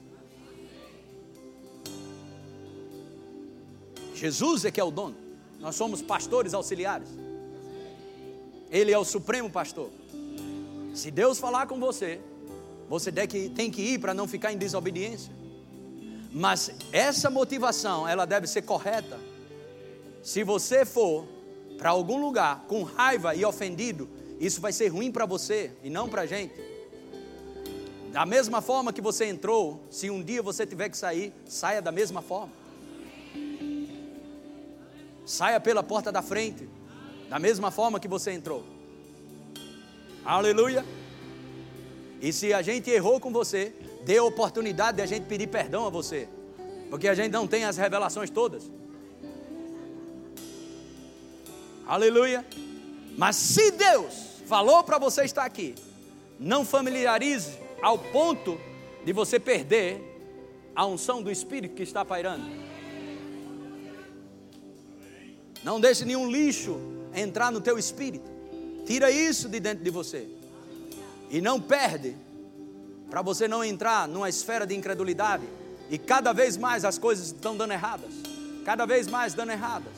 [SPEAKER 2] Jesus é que é o dono. Nós somos pastores auxiliares. Ele é o supremo pastor. Se Deus falar com você, você tem que ir para não ficar em desobediência. Mas essa motivação, ela deve ser correta. Se você for para algum lugar com raiva e ofendido, isso vai ser ruim para você e não para a gente. Da mesma forma que você entrou, se um dia você tiver que sair, saia da mesma forma. Saia pela porta da frente, da mesma forma que você entrou. Aleluia. E se a gente errou com você, dê a oportunidade de a gente pedir perdão a você, porque a gente não tem as revelações todas. Aleluia. Mas se Deus falou para você estar aqui, não familiarize ao ponto de você perder a unção do Espírito que está pairando. Não deixe nenhum lixo entrar no teu espírito. Tira isso de dentro de você. E não perde, para você não entrar numa esfera de incredulidade. E cada vez mais as coisas estão dando erradas. Cada vez mais dando erradas.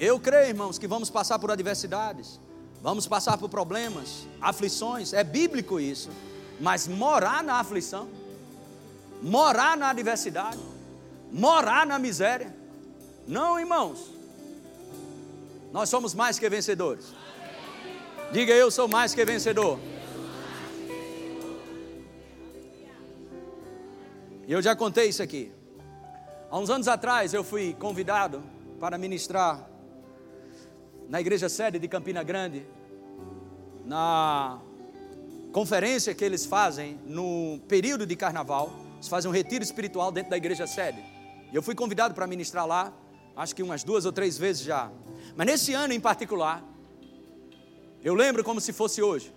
[SPEAKER 2] Eu creio, irmãos, que vamos passar por adversidades. Vamos passar por problemas, aflições. É bíblico isso. Mas morar na aflição, morar na adversidade, morar na miséria não, irmãos. Nós somos mais que vencedores. Diga eu sou mais que vencedor. E eu já contei isso aqui. Há uns anos atrás eu fui convidado para ministrar na igreja sede de Campina Grande, na conferência que eles fazem no período de carnaval. Eles fazem um retiro espiritual dentro da igreja sede. E eu fui convidado para ministrar lá acho que umas duas ou três vezes já. Mas nesse ano em particular, eu lembro como se fosse hoje.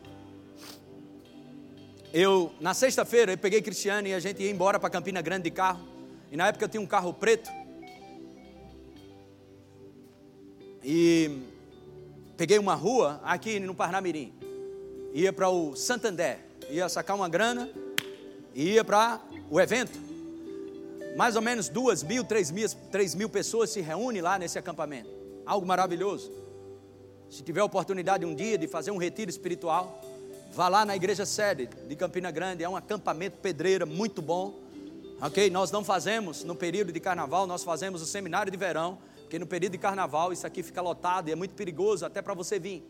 [SPEAKER 2] Eu, na sexta-feira, eu peguei Cristiano e a gente ia embora para Campina Grande de carro. E na época eu tinha um carro preto. E peguei uma rua aqui no Parnamirim. Ia para o Santander. Ia sacar uma grana ia para o evento mais ou menos duas mil, três mil, três mil pessoas se reúnem lá nesse acampamento. Algo maravilhoso. Se tiver oportunidade um dia de fazer um retiro espiritual, vá lá na igreja sede de Campina Grande, é um acampamento pedreira muito bom. Ok? Nós não fazemos no período de carnaval, nós fazemos o seminário de verão, porque no período de carnaval isso aqui fica lotado e é muito perigoso até para você vir.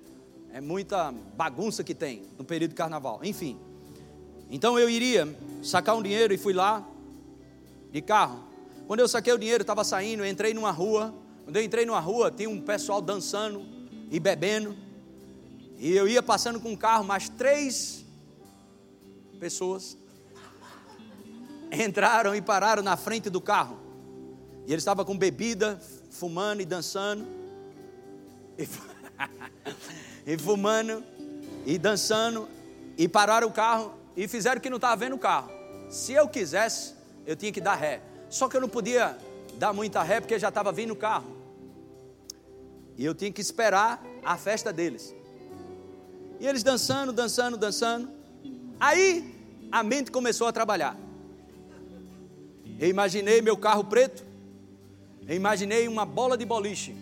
[SPEAKER 2] É muita bagunça que tem no período de carnaval. Enfim. Então eu iria sacar um dinheiro e fui lá, de carro. Quando eu saquei o dinheiro, estava saindo, eu entrei numa rua. Quando eu entrei numa rua, tinha um pessoal dançando e bebendo. E eu ia passando com um carro, mais três pessoas entraram e pararam na frente do carro. E eles estavam com bebida, fumando e dançando. E, e fumando e dançando. E pararam o carro e fizeram que não estava vendo o carro. Se eu quisesse, eu tinha que dar ré. Só que eu não podia dar muita ré porque já estava vindo o carro. E eu tinha que esperar a festa deles. E eles dançando, dançando, dançando. Aí a mente começou a trabalhar. Eu imaginei meu carro preto. Eu imaginei uma bola de boliche.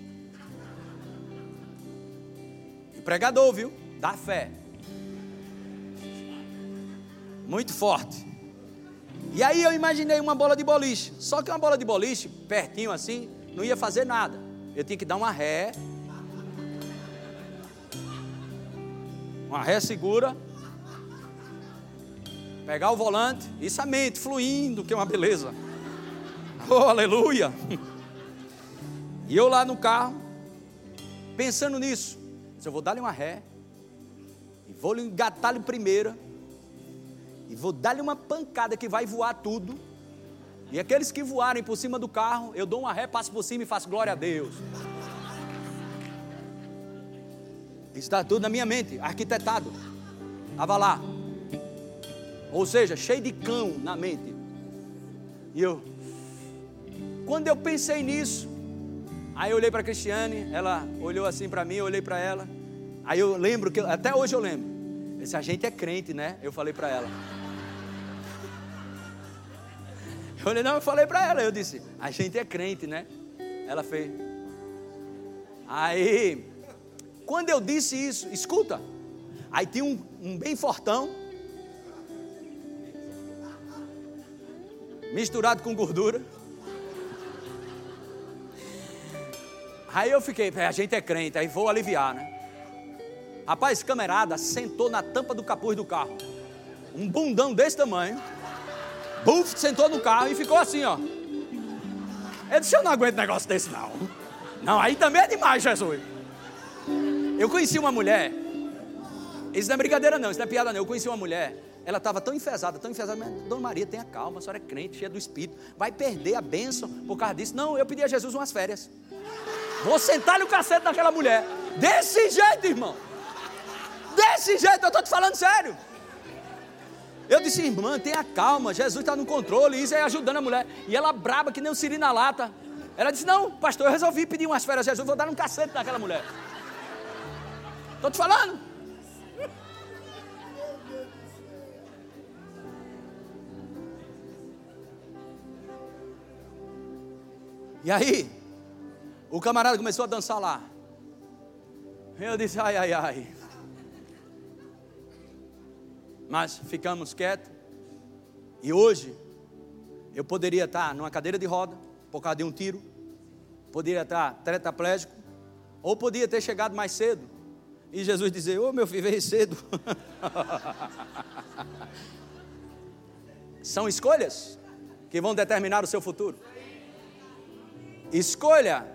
[SPEAKER 2] E pregador, viu? Dá fé. Muito forte. E aí eu imaginei uma bola de boliche. Só que uma bola de boliche, pertinho assim, não ia fazer nada. Eu tinha que dar uma ré. Uma ré segura. Pegar o volante. Isso a mente fluindo, que é uma beleza. Oh, aleluia. E eu lá no carro, pensando nisso. Eu vou dar-lhe uma ré. E vou engatar-lhe primeira e vou dar-lhe uma pancada que vai voar tudo. E aqueles que voarem por cima do carro, eu dou uma ré, passo por cima e faço glória a Deus. Está tudo na minha mente, arquitetado. Estava lá. Ou seja, cheio de cão na mente. E eu, quando eu pensei nisso, aí eu olhei para a Cristiane, ela olhou assim para mim, eu olhei para ela. Aí eu lembro que, até hoje eu lembro. Esse a gente é crente, né? Eu falei para ela. Eu falei, não, eu falei para ela, eu disse, a gente é crente, né? Ela fez. Aí, quando eu disse isso, escuta, aí tinha um, um bem fortão, misturado com gordura. Aí eu fiquei, a gente é crente, aí vou aliviar, né? Rapaz, camarada sentou na tampa do capuz do carro. Um bundão desse tamanho. Buf, sentou no carro e ficou assim, ó. Eu disse, eu não aguento negócio desse não. Não, aí também é demais, Jesus. Eu conheci uma mulher. Isso não é brincadeira não, isso não é piada não. Eu conheci uma mulher. Ela estava tão enfesada, tão enfesada. Mas, Dona Maria, tenha calma, a senhora é crente, cheia do Espírito. Vai perder a bênção por causa disso. Não, eu pedi a Jesus umas férias. Vou sentar no cacete daquela mulher. Desse jeito, irmão. Desse jeito, eu estou te falando sério. Eu disse, irmã, tenha calma, Jesus está no controle, isso é ajudando a mulher. E ela braba que nem um siri na lata. Ela disse, não, pastor, eu resolvi pedir umas férias a Jesus, vou dar um cacete naquela mulher. Estou te falando. E aí, o camarada começou a dançar lá. Eu disse, ai, ai, ai. Mas ficamos quietos. E hoje, eu poderia estar numa cadeira de roda, por causa de um tiro. Poderia estar tetraplégico. Ou podia ter chegado mais cedo. E Jesus dizer, ô oh, meu filho, veio cedo. São escolhas que vão determinar o seu futuro. Escolha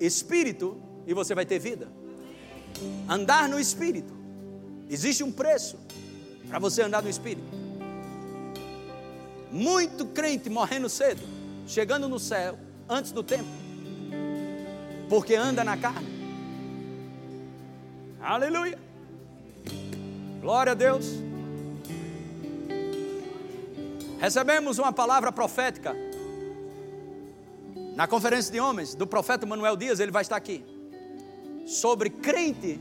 [SPEAKER 2] espírito e você vai ter vida. Andar no espírito. Existe um preço para você andar no espírito. Muito crente morrendo cedo, chegando no céu antes do tempo, porque anda na carne. Aleluia. Glória a Deus. Recebemos uma palavra profética na conferência de homens do profeta Manuel Dias, ele vai estar aqui. Sobre crente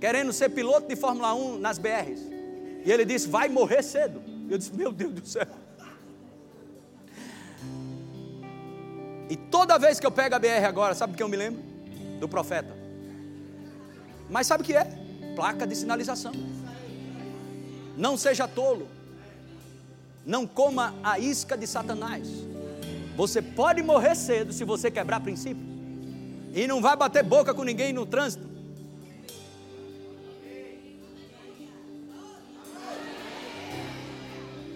[SPEAKER 2] querendo ser piloto de Fórmula 1 nas BRs. E ele disse: Vai morrer cedo. Eu disse: Meu Deus do céu. E toda vez que eu pego a BR agora, sabe o que eu me lembro? Do profeta. Mas sabe o que é? Placa de sinalização. Não seja tolo. Não coma a isca de Satanás. Você pode morrer cedo se você quebrar princípio. E não vai bater boca com ninguém no trânsito.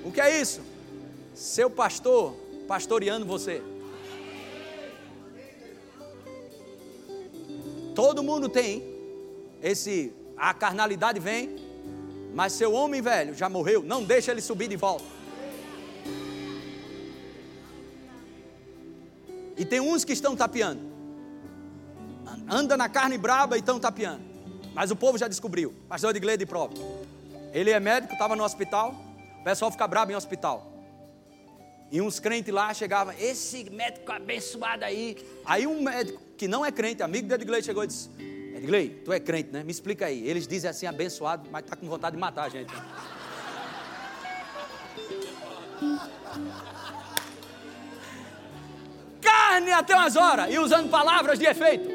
[SPEAKER 2] O que é isso? Seu pastor pastoreando você. Todo mundo tem esse a carnalidade vem, mas seu homem velho já morreu, não deixa ele subir de volta. E tem uns que estão tapeando. Anda na carne braba e estão tapeando. Mas o povo já descobriu. Pastor de Glede próprio. Ele é médico, estava no hospital. O pessoal fica brabo em hospital. E uns crentes lá chegavam, esse médico abençoado aí. Aí um médico que não é crente, amigo de Edgley, chegou e disse: Edgley, tu é crente, né? Me explica aí. Eles dizem assim, abençoado, mas está com vontade de matar a gente. carne até umas horas e usando palavras de efeito.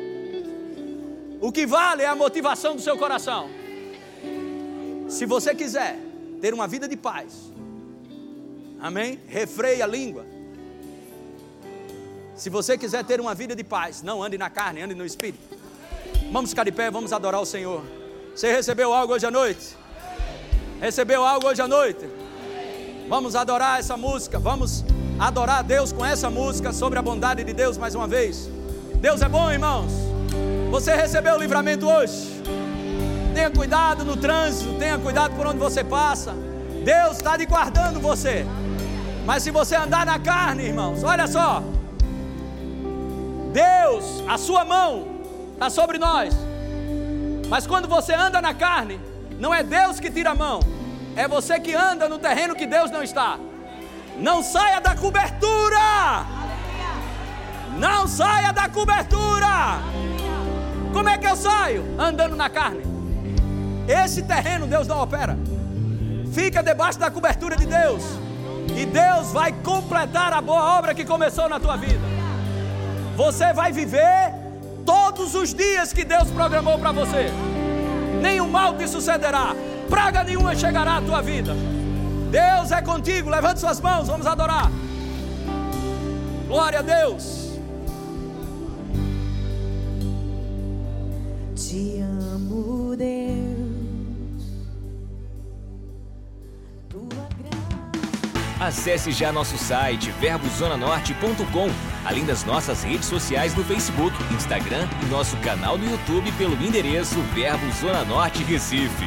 [SPEAKER 2] O que vale é a motivação do seu coração. Se você quiser ter uma vida de paz, amém? Refreie a língua. Se você quiser ter uma vida de paz, não ande na carne, ande no espírito. Vamos ficar de pé, vamos adorar o Senhor. Você recebeu algo hoje à noite? Recebeu algo hoje à noite? Vamos adorar essa música, vamos adorar a Deus com essa música sobre a bondade de Deus mais uma vez. Deus é bom, irmãos. Você recebeu o livramento hoje. Tenha cuidado no trânsito, tenha cuidado por onde você passa. Deus está de guardando você. Mas se você andar na carne, irmãos, olha só. Deus, a sua mão está sobre nós. Mas quando você anda na carne, não é Deus que tira a mão, é você que anda no terreno que Deus não está. Não saia da cobertura! Não saia da cobertura! Como é que eu saio? Andando na carne. Esse terreno Deus não opera. Fica debaixo da cobertura de Deus. E Deus vai completar a boa obra que começou na tua vida. Você vai viver todos os dias que Deus programou para você. Nenhum mal te sucederá, praga nenhuma chegará à tua vida. Deus é contigo, levante suas mãos, vamos adorar. Glória a Deus.
[SPEAKER 3] Te amo, Deus. Tua graça.
[SPEAKER 1] Acesse já nosso site verbozonanorte.com, além das nossas redes sociais no Facebook, Instagram e nosso canal no YouTube pelo endereço Verbo Zona Norte Recife.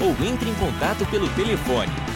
[SPEAKER 1] Ou entre em contato pelo telefone